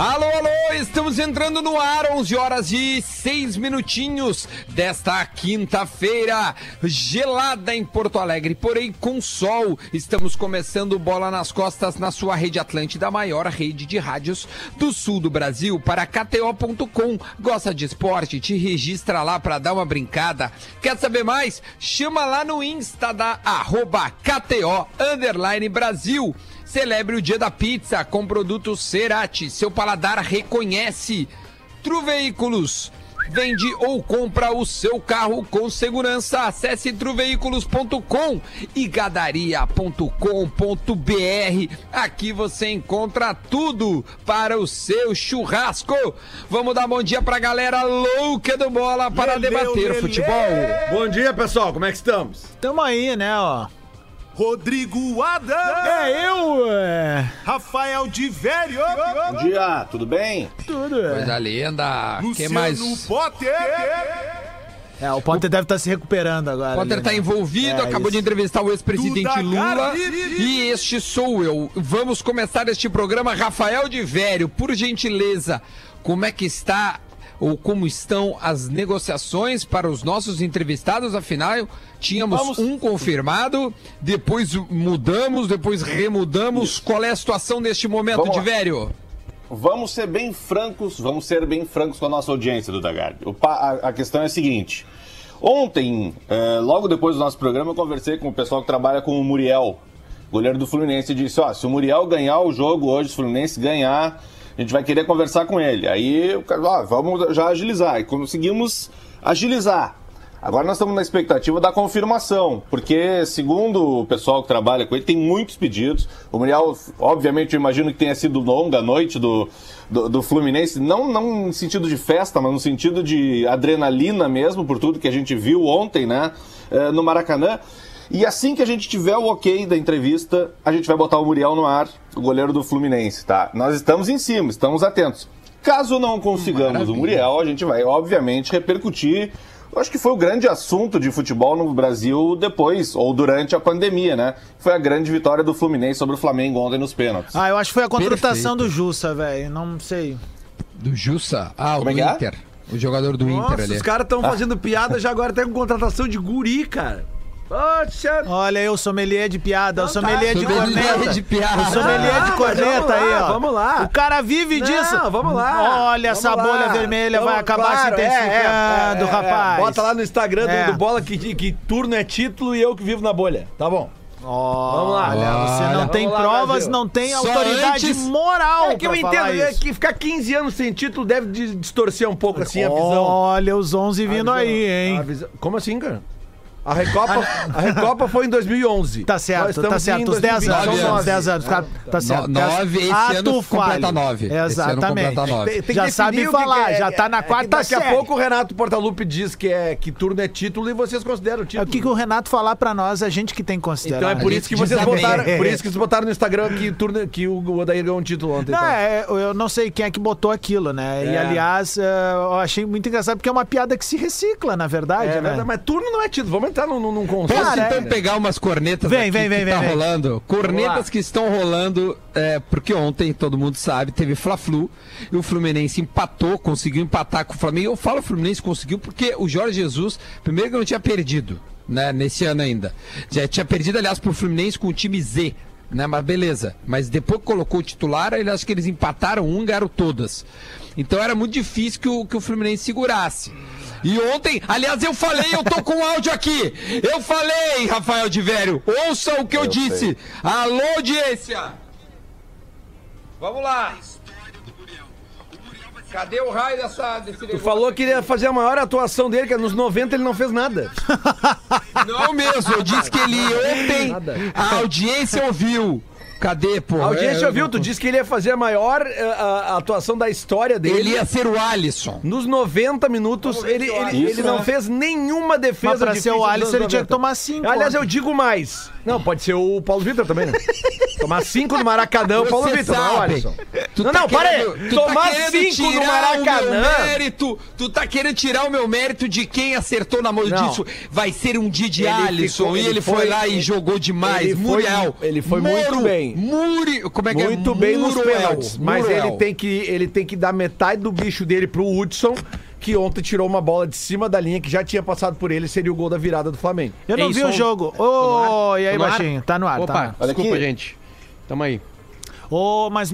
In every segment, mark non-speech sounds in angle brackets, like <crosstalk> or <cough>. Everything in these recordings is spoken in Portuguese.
Alô, alô, estamos entrando no ar, 11 horas e 6 minutinhos desta quinta-feira, gelada em Porto Alegre, porém com sol. Estamos começando bola nas costas na sua rede Atlântida, a maior rede de rádios do sul do Brasil, para KTO.com. Gosta de esporte? Te registra lá para dar uma brincada. Quer saber mais? Chama lá no Insta da arroba KTO Brasil. Celebre o dia da pizza com produtos Cerati. Seu paladar reconhece. Tru Veículos. Vende ou compra o seu carro com segurança. Acesse truveículos.com e gadaria.com.br. Aqui você encontra tudo para o seu churrasco. Vamos dar bom dia pra galera louca do bola para Leleu, debater lelê. futebol. Bom dia, pessoal. Como é que estamos? Tamo aí, né, ó. Rodrigo Adams. É eu, é. Rafael de Velho. Bom dia, tudo bem? Tudo, é. Coisa linda. Quem Luciano mais? Potter. É, o Potter deve estar se recuperando agora. Potter ali, está né? envolvido, É, acabou isso. de entrevistar o ex-presidente Lula. E este sou eu. Vamos começar este programa. Rafael de Vério, por gentileza, como é que está ou como estão as negociações para os nossos entrevistados? Afinal, tínhamos Vamos- um confirmado, depois mudamos, depois remudamos. Qual é a situação neste momento, Vamos lá. Vério? Vamos ser bem francos, vamos ser bem francos com a nossa audiência do A, a questão é a seguinte. Ontem, eh, logo depois do nosso programa, eu conversei com o pessoal que trabalha com o Muriel, goleiro do Fluminense, e disse, ó, se o Muriel ganhar o jogo hoje, se o Fluminense ganhar, a gente vai querer conversar com ele. Aí, o cara, ó, vamos já agilizar. E conseguimos agilizar. Agora nós estamos na expectativa da confirmação, porque segundo o pessoal que trabalha com ele, tem muitos pedidos. O Muriel, obviamente, eu imagino que tenha sido longa a noite do, do, do Fluminense, não, não no sentido de festa, mas no sentido de adrenalina mesmo, por tudo que a gente viu ontem, né, eh, no Maracanã. E assim que a gente tiver o ok da entrevista, a gente vai botar o Muriel no ar, o goleiro do Fluminense, tá? Nós estamos em cima, estamos atentos. Caso não consigamos Maravilha. o Muriel, a gente vai, obviamente, repercutir. Eu acho que foi o grande assunto de futebol no Brasil depois, ou durante a pandemia, né? Foi a grande vitória do Fluminense sobre o Flamengo ontem nos pênaltis. Ah, eu acho que foi a contratação Perfeito. do Jussa, velho. Não sei. Do Jussa? Ah, o Como é que é? Inter. O jogador do Nossa, Inter ali. os caras estão fazendo piada já agora até com contratação de guri, cara. Poxa. Olha aí o sommelier de piada, o Então tá. sommelier de Sommelier corneta. de piada. O sommelier Ah, de mas corneta aí, ó. vamos lá. O cara vive Não, disso. vamos lá. Olha, essa Vamos bolha lá. vermelha vai Vamos- acabar claro, se é, intensificando, é, é, é. rapaz. Bota lá no Instagram do- É. do, Bola que, que turno é título e eu que vivo na bolha. Tá bom. Vamos lá. Olha, você não Olha. tem lá, provas, Brasil. não tem Só autoridade antes- moral É que eu entendo, é que ficar 15 anos sem título deve de- distorcer um pouco assim a visão. Olha os 11 vindo A visão- aí, hein? visão- Como assim, cara? A Recopa, a Recopa foi em 2011. Tá certo, tá em certo. Os 10 2020, anos, os nove. 10 anos. Tá, tá certo. No- nove, esse ano Ato completa falho. nove. Esse ano Exatamente. completa nove. Tem- tem que já sabe falar, que é- já tá na é quarta Daqui série. a pouco o Renato Portaluppi diz que, é, que turno é título e vocês consideram É título. o que, que o Renato falar pra nós, a gente que tem que considerar. Então é por isso que vocês botaram, por isso que vocês botaram no Instagram que, turno, que o Odair ganhou um título ontem. Não, então. é, eu não sei quem é que botou aquilo, né? E É. aliás, é, eu achei muito engraçado porque é uma piada que se recicla, na verdade, É né? verdade, mas turno não é título. Vamos entrar num, num, num conceito. Posso Cara, então é- pegar umas cornetas Vem, aqui vem, vem, que vem, tá vem. rolando? Cornetas que estão rolando, é, porque ontem, todo mundo sabe, teve Fla-Flu e o Fluminense empatou, conseguiu empatar com o Flamengo. Eu falo Fluminense conseguiu porque o Jorge Jesus, primeiro que não tinha perdido, né, nesse ano ainda. Já tinha perdido, aliás, pro Fluminense com o time Z. Né, mas beleza. Mas depois que colocou o titular, ele acho que eles empataram um, ganharam todas. Então era muito difícil que o, que o Fluminense segurasse. E ontem, aliás, eu falei, eu tô com áudio aqui. Eu falei, Rafael de Vério, ouça o que eu, Eu disse. sei. Alô, audiência. Vamos lá. Cadê o raio dessa, desse Tu falou que ia fazer a maior atuação dele, que nos 90 ele não fez nada. Não mesmo, eu disse que ele <laughs> ontem, a audiência ouviu. Cadê, pô? A audiência É, ouviu, tu disse que ele ia fazer a maior eh, a- a atuação da história dele. Ele ia ser o Alisson. Nos 90 minutos, ele, ele, Isso, ele não né? fez nenhuma defesa Mas pra ser o Alisson, ele tinha que 90. tomar cinco Aliás, eu digo mais. Não, pode ser o Paulo Vitor também, né? <laughs> Tomar cinco no Maracanã, o Paulo Vitor, não é o. Alisson. Tu não, tá não, para aí. tá Tomar querendo cinco no tirar O Maracanã. meu mérito, tu tá querendo tirar o meu mérito de quem acertou na mão Não. disso. Vai ser um dia de Ele Alisson. ficou- e ele ele foi, foi- lá e jogou demais. ele foi Muriel. mu- ele foi muito Moro, bem. Bem. Muri... Como é que Muito é? bem nos Muroel. pênaltis. Mas ele tem, que, ele tem que dar metade do bicho dele pro Hudson, que ontem tirou uma bola de cima da linha que já tinha passado por ele, seria o gol da virada do Flamengo. Eu não Ei, vi som. o jogo. Ô, ar? e aí, Tá no ar? baixinho? Tá no ar, Opa, tá no ar. Desculpa, aqui. gente. Tamo aí. Ô, mas,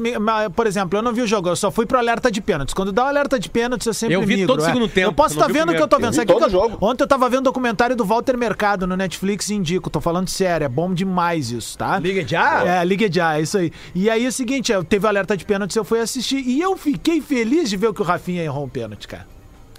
por exemplo, eu não vi o jogo, eu só fui pro alerta de pênaltis. Quando dá o alerta de pênaltis, eu sempre Eu vi migro, todo o é. segundo tempo, Eu posso estar o vendo o que eu tô vendo. Eu vi todo eu- jogo. Ontem eu tava vendo o documentário do Walter Mercado no Netflix e indico, tô falando sério, é bom demais isso, tá? Liga já? É, liga já, é isso aí. E aí é o seguinte, eu- teve o alerta de pênaltis, eu fui assistir e eu fiquei feliz de ver que o Rafinha errou um pênalti, cara.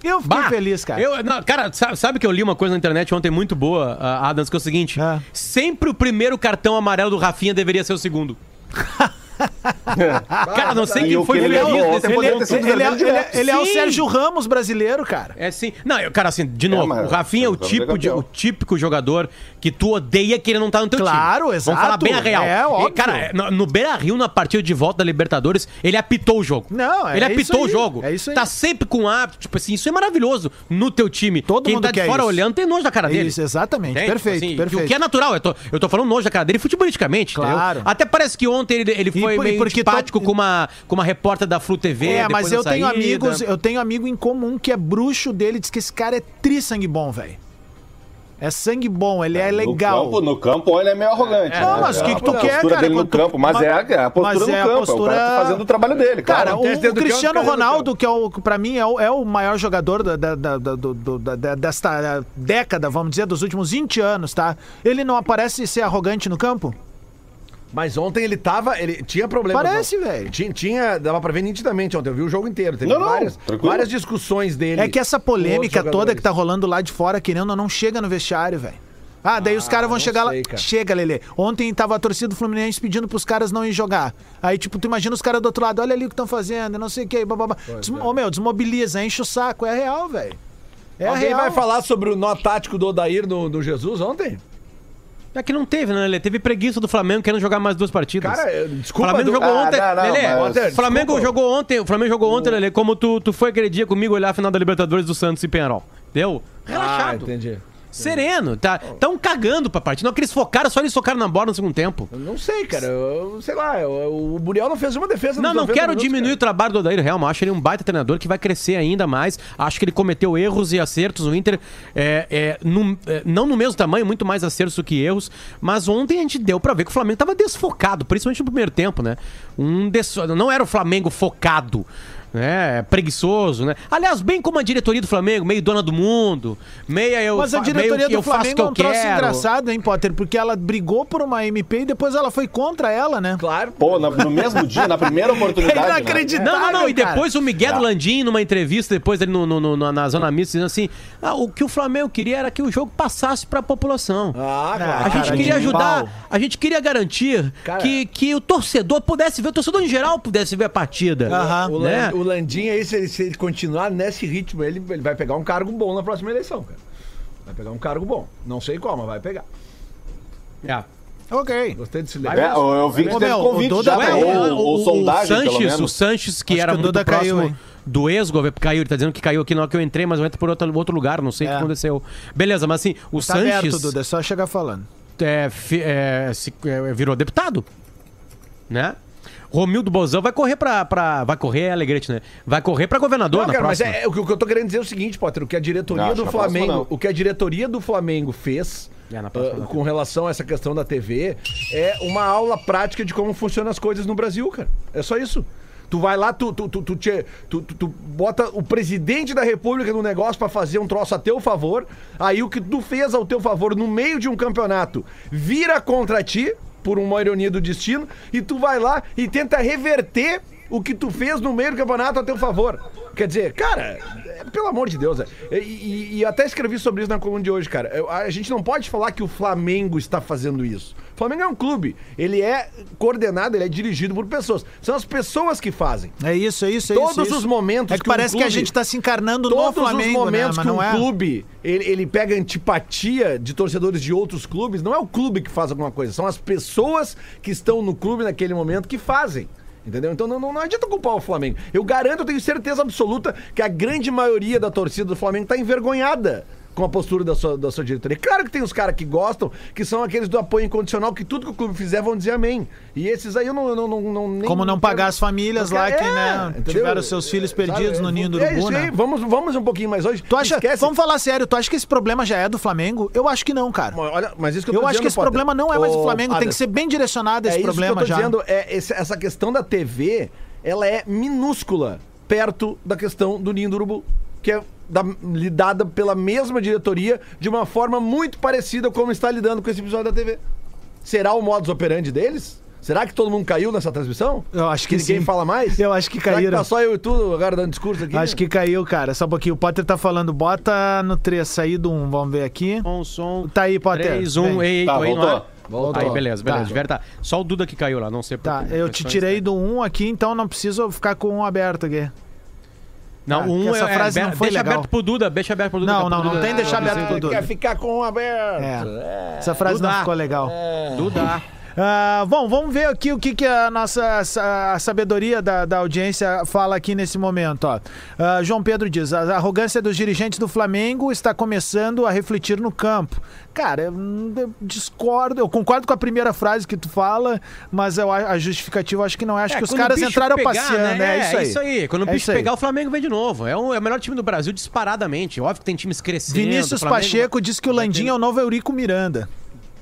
Eu fiquei Bah, feliz, cara. Eu, não, cara, sabe, sabe que eu li uma coisa na internet ontem muito boa, ah, Adams, que é o seguinte: É. sempre o primeiro cartão amarelo do Rafinha deveria ser o segundo. <laughs> <laughs> Cara, não sei quem o foi que ele ontem Ele, poderia ter sido ele- ele é, ele é- direto. ele é o. Sérgio Ramos brasileiro, cara. É sim. Não, eu, cara, assim, de novo, mas o Rafinha é o tipo é de, o típico jogador que tu odeia que ele não tá no teu Claro, time. exato. Vamos falar bem a real. É, E, óbvio. cara, no, no Beira Rio, na partida de volta da Libertadores, ele apitou o jogo. Não, é Ele isso apitou aí, o jogo. é isso aí. Tá sempre com hábito, tipo assim, isso é maravilhoso no teu time. Todo Quem mundo tá de fora isso. olhando tem nojo da cara dele. Isso, exatamente. Entende? Perfeito, Assim, perfeito. O que é natural, eu tô, eu tô falando nojo da cara dele futebolisticamente, Claro. Até parece que ontem ele, ele foi por- meio porque antipático to- com, uma, com uma repórter da Flu TV. É, mas eu tenho saída. amigos, eu tenho amigo em comum que é bruxo dele, diz que esse cara é tri sangue bom, velho. É sangue bom, ele é legal. No campo, no campo ele é meio arrogante. Não, né? mas o que É que tu a quer, postura cara? dele no tu- campo, mas, mas- é, a- é a postura mas no é a campo. postura- O cara tá fazendo o trabalho dele, Cara, claro. o, o Cristiano Ronaldo, que é o, pra mim é o, é o maior jogador da, da- da- da- desta década, vamos dizer, dos últimos 20 anos, tá? Ele não aparece ser arrogante no campo? Mas ontem ele tava. Ele tinha problema. Parece, velho. Tinha, tinha. Dava pra ver nitidamente ontem. Eu vi o jogo inteiro. Teve Não, não, várias, tranquilo. várias discussões dele. É que essa com polêmica outros toda que tá rolando lá de fora, querendo ou não, chega no vestiário, velho. Ah, daí os caras vão não chegar lá. sei, cara. Chega, Lelê. Ontem tava a torcida do Fluminense pedindo pros caras não ir jogar. Aí, tipo, tu imagina os caras do outro lado, olha ali o que estão fazendo, não sei o que, bababá. Des... Ô, meu, desmobiliza, enche o saco. É real, velho. É Alguém real. vai falar sobre o nó tático do Odair no, no Jesus ontem? É que não teve, né, Lelê? Teve preguiça do Flamengo querendo jogar mais duas partidas. Cara, desculpa. Flamengo do- jogou Ah, ontem. não, não, Lelê, mas- Flamengo desculpa. jogou ontem. O Flamengo jogou ontem, Lelê, como tu, tu foi aquele dia comigo olhar a final da Libertadores do Santos e Penharol. Deu? Ah, Relaxado. entendi. Sereno. Tá, tão cagando pra partida. Não que eles focaram, só eles focaram na bola no segundo tempo. Eu não sei, cara. Eu, sei lá. eu- o Burial não fez uma defesa Não, não 90 quero minutos, diminuir cara. o trabalho do Odair Helma. Acho ele um baita treinador que vai crescer ainda mais. Acho que ele cometeu erros e acertos. O Inter, é, é, no- é, não no mesmo tamanho, muito mais acertos do que erros. Mas ontem a gente deu pra ver que o Flamengo tava desfocado, principalmente no primeiro tempo, né? Um des... Não era o Flamengo focado. Né, preguiçoso, né? Aliás, bem como a diretoria do Flamengo, meio dona do mundo, meia eu, Mas a diretoria do eu faço o Flamengo que é eu um troço quero. engraçado, hein, Potter? Porque ela brigou por uma MP e depois ela foi contra ela, né? Claro. Pô, na- no mesmo dia, na primeira oportunidade. É né? inacreditável. Não, não, não. E cara. depois o Miguel Tá. Landim, numa entrevista, depois ele no, no- no- na zona mista, dizendo assim: ah, o que o Flamengo queria era que o jogo passasse pra população. Ah, Ah, claro. A gente cara, queria ajudar, pau. a gente queria garantir Cara. que, que o torcedor pudesse ver, o torcedor em geral pudesse ver a partida. Aham. O, né? O Landim aí, se ele, se ele continuar nesse ritmo, ele, ele vai pegar um cargo bom na próxima eleição, cara. Vai pegar um cargo bom. Não sei qual, mas vai pegar. É. Ok. Gostei desse É, eu eu vi que Ô, teve meu, convite o Duda já, né? caiu, ou, ou sondagem, pelo Sanches, menos. o Sanches, que Acho era que o muito Duda caiu, próximo hein? do ex-governo, caiu, ele tá dizendo que caiu aqui na hora que eu entrei, mas eu entro por outro, outro lugar, não sei o É. que aconteceu. Beleza, mas assim, o Tá aberto, Sanches Duda, é só chegar falando. é, fi- é, se- é, virou deputado, né? Romildo Bozão vai correr pra, pra- Vai correr, é alegrete, né? Vai correr pra governador Não, cara, mas próxima. é, é o que eu tô querendo dizer é o seguinte, Potter, o que a diretoria Não, do próxima Flamengo, não. o que a diretoria do Flamengo fez É, na próxima não. com relação a essa questão da TV é uma aula prática de como funcionam as coisas no Brasil, cara. É só isso. Tu vai lá, tu, tu, tu, tu, te- tu- tu- tu bota o presidente da república no negócio pra fazer um troço a teu favor, aí o que tu fez ao teu favor no meio de um campeonato vira contra ti, por uma ironia do destino, e tu vai lá e tenta reverter o que tu fez no meio do campeonato a teu favor. Quer dizer, cara, é, pelo amor de Deus, é. e, e- e até escrevi sobre isso na coluna de hoje, cara. A gente não pode falar que o Flamengo está fazendo isso. O Flamengo é um clube, ele é coordenado, ele é dirigido por pessoas. São as pessoas que fazem. É isso, é isso, é Todos isso. é isso. os momentos É que, que um parece que a clube- gente tá se encarnando no Todos Flamengo, os momentos né? Que um é. clube ele, ele pega antipatia de torcedores de outros clubes, não é o clube que faz alguma coisa, são as pessoas que estão no clube naquele momento que fazem. Entendeu? Então não, não, não adianta culpar o Flamengo. Eu garanto, eu tenho certeza absoluta que a grande maioria da torcida do Flamengo tá envergonhada com a postura da sua, da sua diretoria. Claro que tem os caras que gostam, que são aqueles do apoio incondicional, que tudo que o clube fizer vão dizer amém. E esses aí eu não. não, não, não nem- Como não pagar as famílias lá que, né, entendeu? tiveram seus filhos perdidos Sabe? no ninho do É urubu, né? Vamos, vamos um pouquinho mais hoje. Tu acha, Esquece. vamos falar sério, tu acha que esse problema já é do Flamengo? Eu acho que não, cara. Olha, mas isso que eu, Eu tô acho dizendo, que esse Potter. problema não é mais do Flamengo, tem que ser bem direcionado esse é problema que eu tô já. dizendo, é esse- essa questão da TV, ela é minúscula perto da questão do Ninho do Urubu, que é da- lidada pela mesma diretoria de uma forma muito parecida como está lidando com esse episódio da TV. Será o modus operandi deles? Será que todo mundo caiu nessa transmissão? Eu acho que ninguém sim. fala mais? Eu acho que Será caíram. tá só eu e tu agora dando discurso aqui? Acho que caiu, cara. Só um pouquinho. O Potter tá falando, bota no 3, sair do 1. Vamos ver aqui. Som, som. Tá aí, Potter. 3, 1, Vem. ei, ei, Tá, não voltou. é? Voltou. Aí, beleza, beleza. Tá. de verdade. Só o Duda que caiu lá, não sei por Tá, eu te tirei do 1 aqui, então não preciso ficar com o 1 aberto aqui. Não, Ah, um essa é, frase é, não foi deixa legal. aberto pro Duda, deixa aberto pro Duda. Não, tá, não, pro não Duda. tem deixar aberto pro Duda. Quer ficar com um aberto. É. Essa frase não Duda. ficou legal. Duda. Ah, bom, vamos ver aqui o que, que a nossa sa- a sabedoria da, da audiência fala aqui nesse momento. Ó. Ah, João Pedro diz: a arrogância dos dirigentes do Flamengo está começando a refletir no campo. Cara, eu, eu discordo, eu concordo com a primeira frase que tu fala, mas eu, a justificativa eu acho que não é. Acho É, que os caras entraram pegar, passeando, né? é isso aí. É isso aí. Quando o É bicho pegar, o Flamengo vem de novo. É, um, é o melhor time do Brasil disparadamente. Óbvio que tem times crescendo. Vinícius Flamengo Pacheco diz que o Landinho é o novo Eurico Miranda.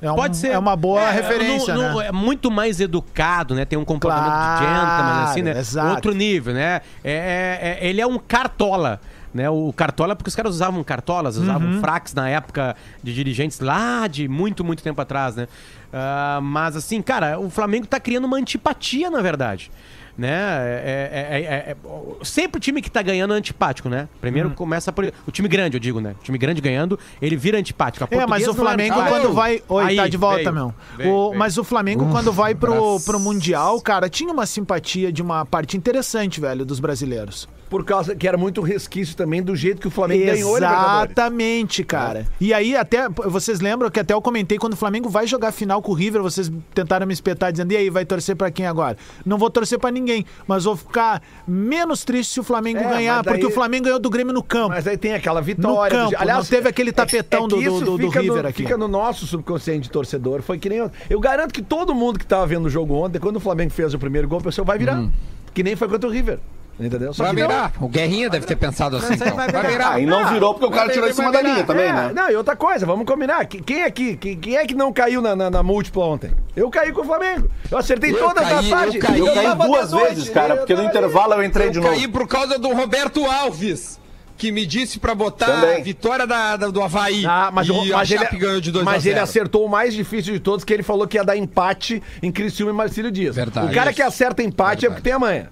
É, um- Pode ser. é uma boa É, referência, não- né? não- É muito mais educado, né? Tem um comportamento Claro, de gentleman, assim, né? exato. Outro nível, né? É, é- é- ele é um cartola. Né, o cartola, porque os caras usavam cartolas, usavam Uhum. fraques na época de dirigentes lá de muito, muito tempo atrás, né? Ah, mas assim, cara, o Flamengo tá criando uma antipatia, na verdade. Né? É, é- é- é- é- sempre o time que tá ganhando é antipático, né? Primeiro Uhum. começa por. O time grande, eu digo, né? O time grande ganhando, ele vira antipático. A É, mas o era Flamengo quando vai. Oi, Aí, tá de volta, veio, meu. veio, O- veio. Mas o Flamengo, quando vai pro, pro Mundial, cara, tinha uma simpatia de uma parte interessante, velho, dos brasileiros. Por causa que era muito resquício também do jeito que o Flamengo ganhou. Exatamente, cara. E aí, até. Vocês lembram que até eu comentei quando o Flamengo vai jogar final com o River, vocês tentaram me espetar dizendo, e aí, vai torcer pra quem agora? Não vou torcer pra ninguém, mas vou ficar menos triste se o Flamengo É, ganhar, daí- porque o Flamengo ganhou do Grêmio no campo. Mas aí tem aquela vitória. No campo, não teve aquele tapetão do- que isso do- do fica River no, aqui. Fica no nosso subconsciente de torcedor. Foi que nem. Eu, eu garanto que todo mundo que tava vendo o jogo ontem, quando o Flamengo fez o primeiro gol, o pessoal vai virar. Que nem foi contra o River. Entendeu? Só Vai que não. virar. O Guerrinha deve ter pensado assim. então. Vai virar. Ah, e não virou porque o cara tirou em cima da linha também, É, né? Não, e outra coisa, vamos combinar. Que- Quem, aqui, quem, quem é que não caiu na, na, na múltipla ontem? Eu caí com o Flamengo. Eu acertei Eu todas caí, as eu passagens. caí. Eu caí tava de duas noite, vezes, cara, eu porque no intervalo eu entrei de Eu novo. caí por causa do Roberto Alves, que me disse pra botar Também. a vitória da, da- do Havaí. Ah, mas, e o- a mas, ele, ganhou de 2 mas a 0. ele acertou o mais difícil de todos, que ele falou que ia dar empate em Criciúma e Marcílio Dias. Verdade. O cara Isso. que acerta empate é porque tem amanhã.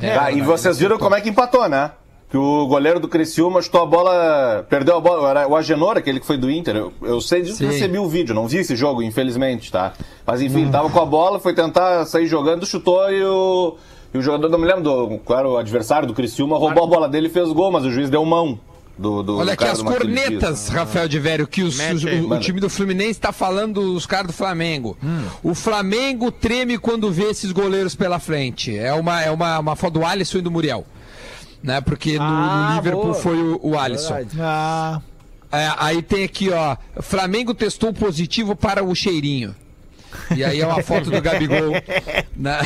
É, Tá, e vocês viram como é que empatou, né? Que o goleiro do Criciúma chutou a bola, perdeu a bola, era o Agenor, aquele que foi do Inter. Eu, eu sei disso, Sim. recebi o vídeo, não vi esse jogo, infelizmente, tá? Mas enfim, tava com a bola, foi tentar sair jogando, chutou e o, e o jogador, não me lembro do, qual era o adversário do Criciúma, roubou a bola dele e fez gol, mas o juiz deu mão do, do Olha do aqui as cornetas, Rafael de Vério, que os- Mete o, aí, o time do Fluminense está falando dos caras do Flamengo. O Flamengo treme quando vê esses goleiros pela frente. É uma, é uma, uma foto do Alisson e do Muriel. Né? Porque no, no Ah, Liverpool boa. foi o, o Alisson. Ah, É, aí tem aqui, ó. Flamengo testou positivo para o cheirinho. E aí é uma foto do Gabigol. né?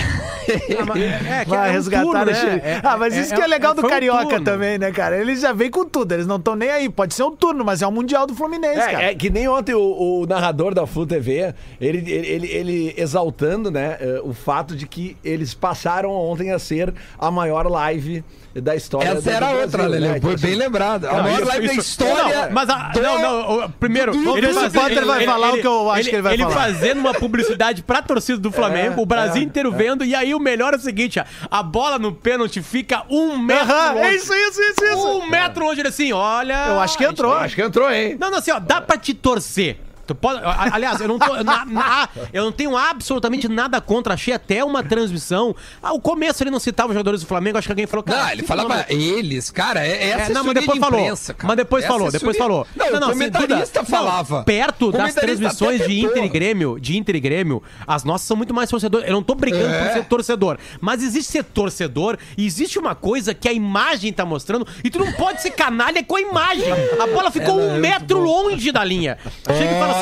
É, que vai é um resgatar né? Chile. É- ah, mas é- isso que é legal do um Carioca turno. também, né, cara? Eles já vêm com tudo, eles não estão nem aí. Pode ser um turno, mas é o Mundial do Fluminense, cara. É, é que nem ontem o, o narrador da Flu TV, ele, ele, ele, ele exaltando, né, eh, o fato de que eles passaram ontem a ser a maior live da história Essa do- do era Brasil, outra, Lele. né? Então, Foi bem assim, lembrado. A maior live da história. Não, mas a, do- não, não, primeiro, Vamos ver se o Potter vai falar o que eu acho que ele vai ele falar. fazendo uma publicidade pra torcida do Flamengo, o Brasil inteiro vendo, e aí o melhor é o seguinte: ó, a bola no pênalti fica um metro. Longe. é isso, isso, isso, isso. Um metro longe ele assim, olha. Eu acho que entrou. Acho que entrou, hein? Não, não, assim, ó, dá pra te torcer. Tu pode, aliás, eu não, tô, na- na- eu não tenho absolutamente nada contra. Achei até uma transmissão. Ah, o começo ele não citava os jogadores do Flamengo. Acho que alguém falou. cara, Não, ele falava eles, cara, é, é É, assessoria não, mas depois de falou. imprensa, cara. Mas depois É falou, depois falou. Não, o se- comentarista Duda, falava. não, perto das transmissões de. Inter e Grêmio, de Inter e Grêmio, as nossas são muito mais torcedores. Eu não tô brigando É. por ser torcedor, mas existe ser torcedor e existe uma coisa que a imagem tá mostrando e tu não pode ser canalha com a imagem. A bola ficou um metro longe da linha. Chega e fala assim: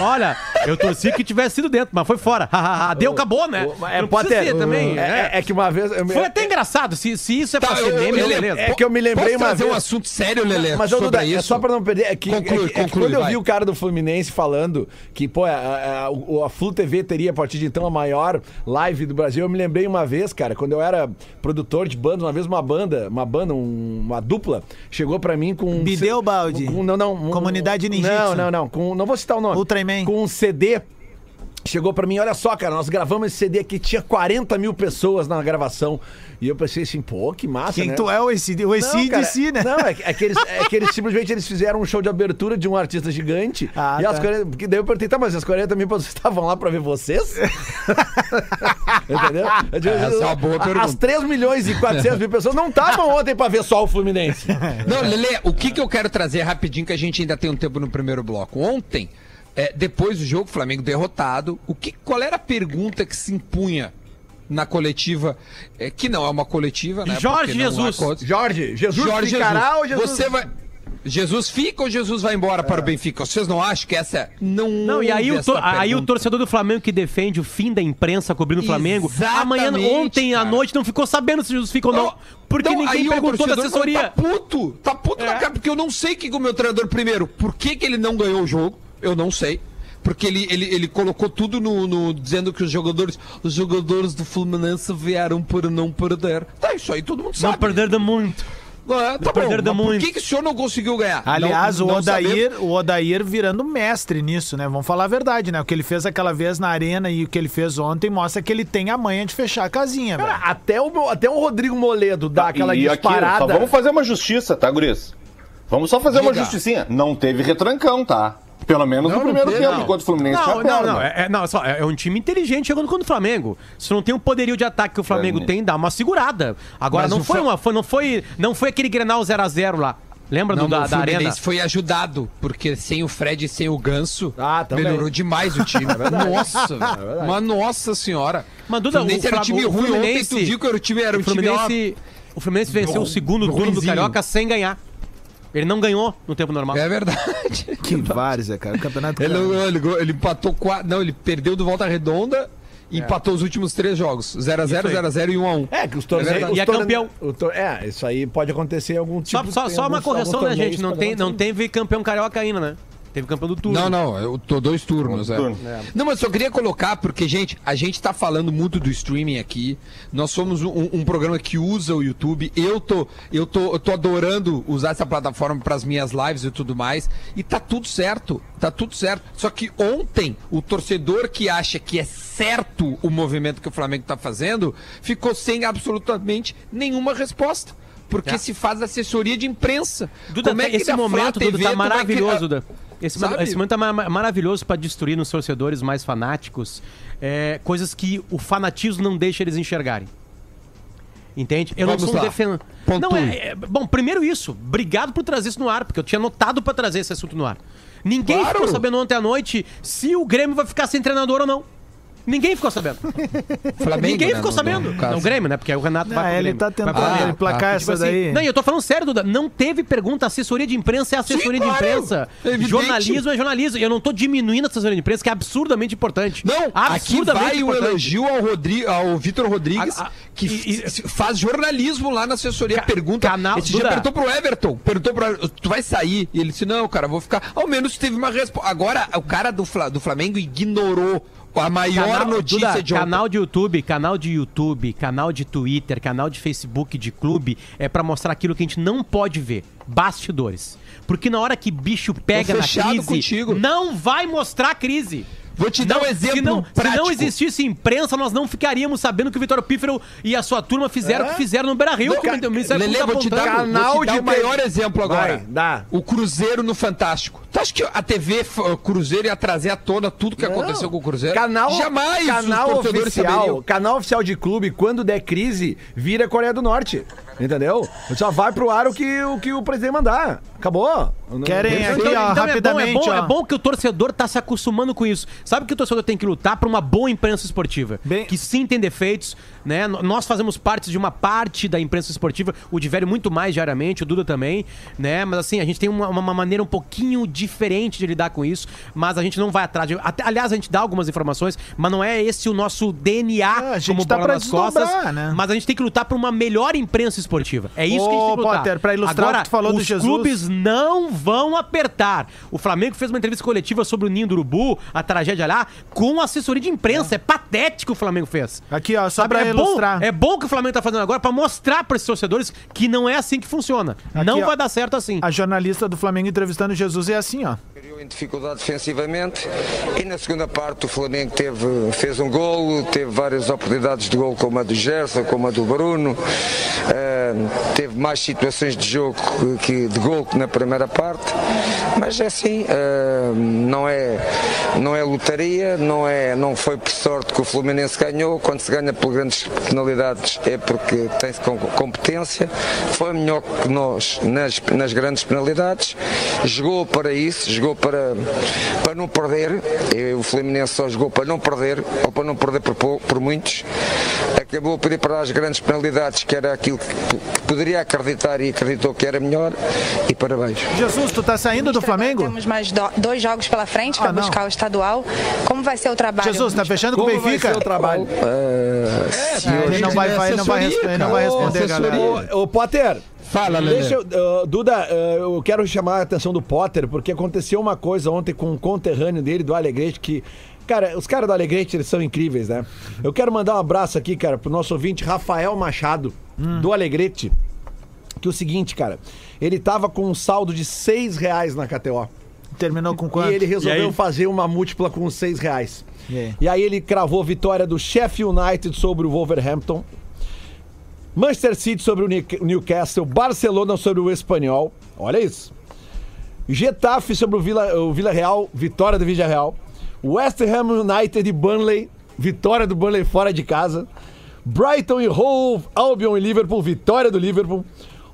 olha, eu torci que tivesse sido dentro, mas foi fora. <laughs> Hahaha, Deu, acabou, né? É, Não pode ser também. É, é. é- é que uma vez. eu me- Foi até engraçado. Se, se isso é pra Tá, ser eu- meme, eu- beleza. é que eu me lembrei Posso uma trazer vez- um assunto sério, Lelê, Mas, ô, sobre é isso? só pra não perder. É que, Conclui, é que- é que conclui, quando eu vi o cara do Fluminense falando que, pô, a, a, o- a Flu TV teria a partir de então a maior live do Brasil, eu me lembrei uma vez, cara, quando eu era produtor de banda, uma vez uma banda, uma banda, um- uma dupla, chegou pra mim com. um Bideu Balde. com- não, não. um- Comunidade Ninjitsu. Não, não, não. Com, não vou citar o nome. Ultraman. Com um CD. Chegou pra mim, olha só, cara, nós gravamos esse CD aqui, tinha 40 mil pessoas na gravação. E eu pensei assim, pô, que massa, Quem né? tu é o AC, o AC Não, de cara, si, né? Não, é, que- é que eles, é que eles simplesmente eles fizeram um show de abertura de um artista gigante. Ah, e as tá. 40, porque daí eu perguntei, tá, mas as 40 mil pessoas <laughs> estavam lá pra ver vocês? <laughs> Entendeu? Eu digo, Essa é uma boa a- pergunta. As 3 milhões e 400 mil pessoas não estavam ontem pra ver só o Fluminense. Não, Lelê, o que, que eu quero trazer rapidinho, que a gente ainda tem um tempo no primeiro bloco. Ontem, é, depois do jogo, o Flamengo derrotado, o que, qual era a pergunta que se impunha na coletiva, é, que não é uma coletiva, né? Jorge há Jesus. Jorge, Jesus Jorge ficará Jesus. ou Jesus... Você vai... Jesus fica ou Jesus vai embora para o Benfica? Vocês não acham que essa não Não, e aí, o, tor- essa aí o torcedor do Flamengo que defende o fim da imprensa cobrindo o Flamengo, Exatamente, amanhã, ontem à cara. noite, não ficou sabendo se Jesus fica ou não. Porque Então, ninguém aí o perguntou da torcedor assessoria. Tá puto, tá puto na É. cara, porque eu não sei que o meu treinador, primeiro, por que, que ele não ganhou o jogo, eu não sei. Porque ele, ele, ele colocou tudo no, no- dizendo que os jogadores, os jogadores do Fluminense vieram para não perder. Tá, isso aí todo mundo Não sabe. perder de muito. É, tá perder de mas por muito. que, que o senhor não conseguiu ganhar? Aliás, Não- o, não Odair, sabemos. o Odair virando mestre nisso, né? Vamos falar a verdade, né? O que ele fez aquela vez na arena e o que ele fez ontem mostra que ele tem a manha de fechar a casinha, velho. Cara, até o, meu- até o Rodrigo Moledo dá aquela e aqui, disparada. só vamos fazer uma justiça, tá, Guris? Vamos só fazer uma Diga. justicinha. Não teve retrancão, tá? Pelo menos Não, no não primeiro tempo, não. enquanto o Fluminense tinha Não, não, perna. não. É, é- não, só, é um time inteligente jogando contra o Flamengo. Se não tem o poderio de ataque que o Flamengo É, tem, dá uma segurada. Agora, não o foi, uma, foi, não, foi, não foi aquele Grenal 0x0 lá. Lembra Não, do, da, o da Fluminense arena? foi ajudado, porque sem o Fred e sem o Ganso, Ah, melhorou demais o time. <laughs> nossa, velho. Mas nossa senhora. Mas, Duda, o Fluminense o era um Fla- time o ruim ontem, Fluminense- tu viu que o time era um o time ó, Fluminense, o Fluminense venceu o segundo turno do. Carioca sem ganhar. Ele não ganhou no tempo normal. É verdade. <laughs> Que várzea, cara. O campeonato. Ele, ele, ele empatou quatro. Não, ele perdeu do volta redonda e empatou os últimos três jogos: 0x0, Isso aí. 0x0 e 1x1. É, que os É torneios. os E é torne- campeão. o tor- É, isso aí pode acontecer em algum Só, tipo só, tem só uma correção, né, gente? Não, tem, não teve campeão carioca ainda, né? Teve campeão do turno. Não, não, eu tô dois turnos, é. Turno. Não, mas só queria colocar, porque, gente, a gente tá falando muito do streaming aqui. Nós somos um, um programa que usa o YouTube. Eu tô, eu tô, eu tô adorando usar essa plataforma para as minhas lives e tudo mais. E tá tudo certo. Tá tudo certo. Só que ontem, o torcedor que acha que é certo o movimento que o Flamengo tá fazendo, ficou sem absolutamente nenhuma resposta. Porque É. se faz assessoria de imprensa. Duda, Como é que esse momento, Duda, TV tá maravilhoso, criar- Duda. Esse, Sabe? esse momento tá ma- maravilhoso pra destruir nos torcedores mais fanáticos é, coisas que o fanatismo não deixa eles enxergarem. Entende? Eu Vamos não sou um defensor. Não, é, é- Bom, primeiro isso. Obrigado por trazer isso no ar, porque eu tinha notado pra trazer esse assunto no ar. Ninguém Claro. ficou sabendo ontem à noite se o Grêmio vai ficar sem treinador ou não. Ninguém ficou sabendo. <laughs> Flamengo, Ninguém né, ficou no- sabendo. no caso. Não, o Grêmio, né? Porque o Renato vai Ah, pro ele Grêmio. tá Vai tentando Grêmio. emplacar Tipo essa assim, daí. Não, e eu tô falando sério, Duda. Não teve pergunta. Assessoria de imprensa é assessoria Sim, de imprensa. É jornalismo é jornalismo. Eu não tô diminuindo a assessoria de imprensa, que é absurdamente importante. Não, aqui absurdamente vai um importante. elogio ao, Rodri ao Vitor Rodrigues, A- a- que e- e- faz jornalismo lá na assessoria. Ca- pergunta. canal- esse dia Duda. perguntou pro Everton. Perguntou pro Tu vai sair? E ele disse: Não, cara, vou ficar. Ao menos teve uma resposta. Agora, o cara do, Fla- do Flamengo ignorou a maior notícia Duda, de ontem. canal de YouTube, canal de YouTube, canal de Twitter, canal de Facebook de clube é pra mostrar aquilo que a gente não pode ver, bastidores. Porque na hora que bicho pega na crise, contigo. não vai mostrar a crise. Vou te dar um exemplo se não, prático. se não existisse imprensa, nós não ficaríamos sabendo que o Vitório Pífero e a sua turma fizeram o que fizeram no Beira-Rio. Não, que o ca- Ministério Lelê, Público vou te dar. Canal vou te dar de o maior exemplo agora. Vai, dá. O Cruzeiro no Fantástico. Tu acha que a TV F- Cruzeiro ia trazer à tona tudo que aconteceu com o Cruzeiro? Canal, Jamais canal oficial, saberiam. canal oficial de clube, quando der crise, vira Coreia do Norte. Entendeu? Só vai pro ar o que o, que o presidente mandar. Acabou. Querem Não- aqui, Então, ó, então é, bom, é, rapidamente, bom, ó. é bom que o torcedor tá se acostumando com isso. Sabe que o torcedor tem que lutar por uma boa imprensa esportiva. Bem- Que sim tem defeitos, né? Nós fazemos parte de uma parte da imprensa esportiva, o Diverio muito mais diariamente, o Duda também, né? Mas assim, a gente tem uma, uma maneira um pouquinho diferente de lidar com isso, mas a gente não vai atrás de... Até, aliás, a gente dá algumas informações, mas não é esse o nosso DNA É, a gente como tá bola nas costas. né? Mas a gente tem que lutar por uma melhor imprensa esportiva. É isso que a gente tem que lutar. Potter, pra ilustrar Agora, o que tu falou do os Jesus- clubes não vão apertar. O Flamengo fez uma entrevista coletiva sobre o Ninho do Urubu, a tragédia lá, com assessoria de imprensa. É, patético o que o Flamengo fez. Aqui, ó, só Sabe, pra é, ilustrar. bom, é bom que o Flamengo tá fazendo agora pra mostrar pra esses torcedores que não é assim que funciona. não ó. vai dar certo assim. A jornalista do Flamengo entrevistando Jesus é assim, ó. Criou em dificuldade defensivamente e na segunda parte o Flamengo teve, fez um golo, teve várias oportunidades de golo como a do Gerson, como a do Bruno, eh, teve mais situações de jogo que, que- de golo que na primeira parte, mas é assim, eh, não é não é lotaria, não é não foi por sorte que o Fluminense ganhou, quando se ganha por grandes penalidades é porque tem-se com- competência, foi melhor que nós nas, nas grandes penalidades, jogou para isso, jogou para, para não perder, e o Fluminense só jogou para não perder, ou para não perder por, por muitos, acabou a pedir para as grandes penalidades, que era aquilo que, poderia acreditar e acreditou que era melhor, e parabéns. Jesus, tu tá saindo do Flamengo? Temos mais do- dois jogos pela frente Ah, para não. buscar o estadual. Como vai ser o trabalho? Jesus, tá fechando com o Como vai Benfica? ser o trabalho? Ah, ele não vai, vai- não vai, res- ele não vai responder, galera. Ô, Potter, Fala, Lelê. Deixa eu, ah, Duda, ah, eu quero chamar a atenção do Potter, porque aconteceu uma coisa ontem com um conterrâneo dele, do Alegrete, que. Cara, os caras do Alegrete, eles são incríveis, né? Eu quero mandar um abraço aqui, cara, pro nosso ouvinte Rafael Machado, do Alegrete. Que é o seguinte, cara, ele tava com um saldo de seis reais na KTO. Terminou com quanto? E ele resolveu E aí? fazer uma múltipla com seis reais. E aí? E aí ele cravou vitória do Sheffield United sobre o Wolverhampton. Manchester City sobre o New- Newcastle. Barcelona sobre o Espanhol. Olha isso. Getafe sobre o Vila, o Vila Real. Vitória do Vila Real. West Ham United e Burnley. Vitória do Burnley fora de casa. Brighton e Hove, Albion e Liverpool. Vitória do Liverpool.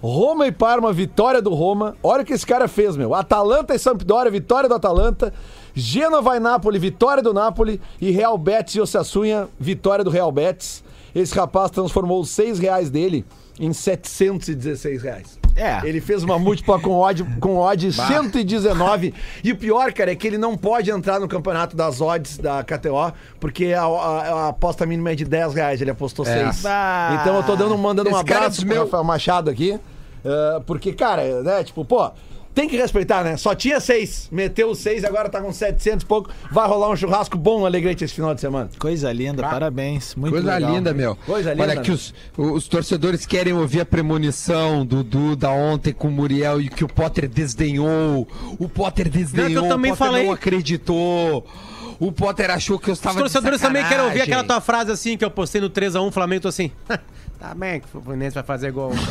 Roma e Parma, vitória do Roma. Olha o que esse cara fez, meu. Atalanta e Sampdoria, vitória do Atalanta. Genova e Nápoles, vitória do Nápoles. E Real Betis e Osasuna, vitória do Real Betis. Esse rapaz transformou os 6 reais dele em 716 reais. É. Ele fez uma múltipla com odd, com odd 119. E o pior, cara, é que ele não pode entrar no campeonato das odds da KTO, porque a, a- a aposta mínima é de 10 reais. Ele apostou É. 6. Bah. Então eu tô dando, mandando um Esse cara é abraço dos pro meu- Rafael Machado aqui. eh, porque, cara, né, tipo, pô. Tem que respeitar, né? Só tinha seis. Meteu os seis, agora tá com 700 e pouco. Vai rolar um churrasco bom no Alegrete esse final de semana. Coisa linda, parabéns. Muito Coisa legal. linda, meu. Coisa linda, Olha né? que os, os torcedores querem ouvir a premonição do Duda ontem com o Muriel e que o Potter desdenhou. O Potter desdenhou. Não, que eu também o Potter falei. não acreditou. O Potter achou que eu estava Os torcedores de também querem ouvir aquela tua frase assim que eu postei no 3x1 Flamengo, tô assim. <laughs> Tá bem que o Fluminense vai fazer gol. <laughs>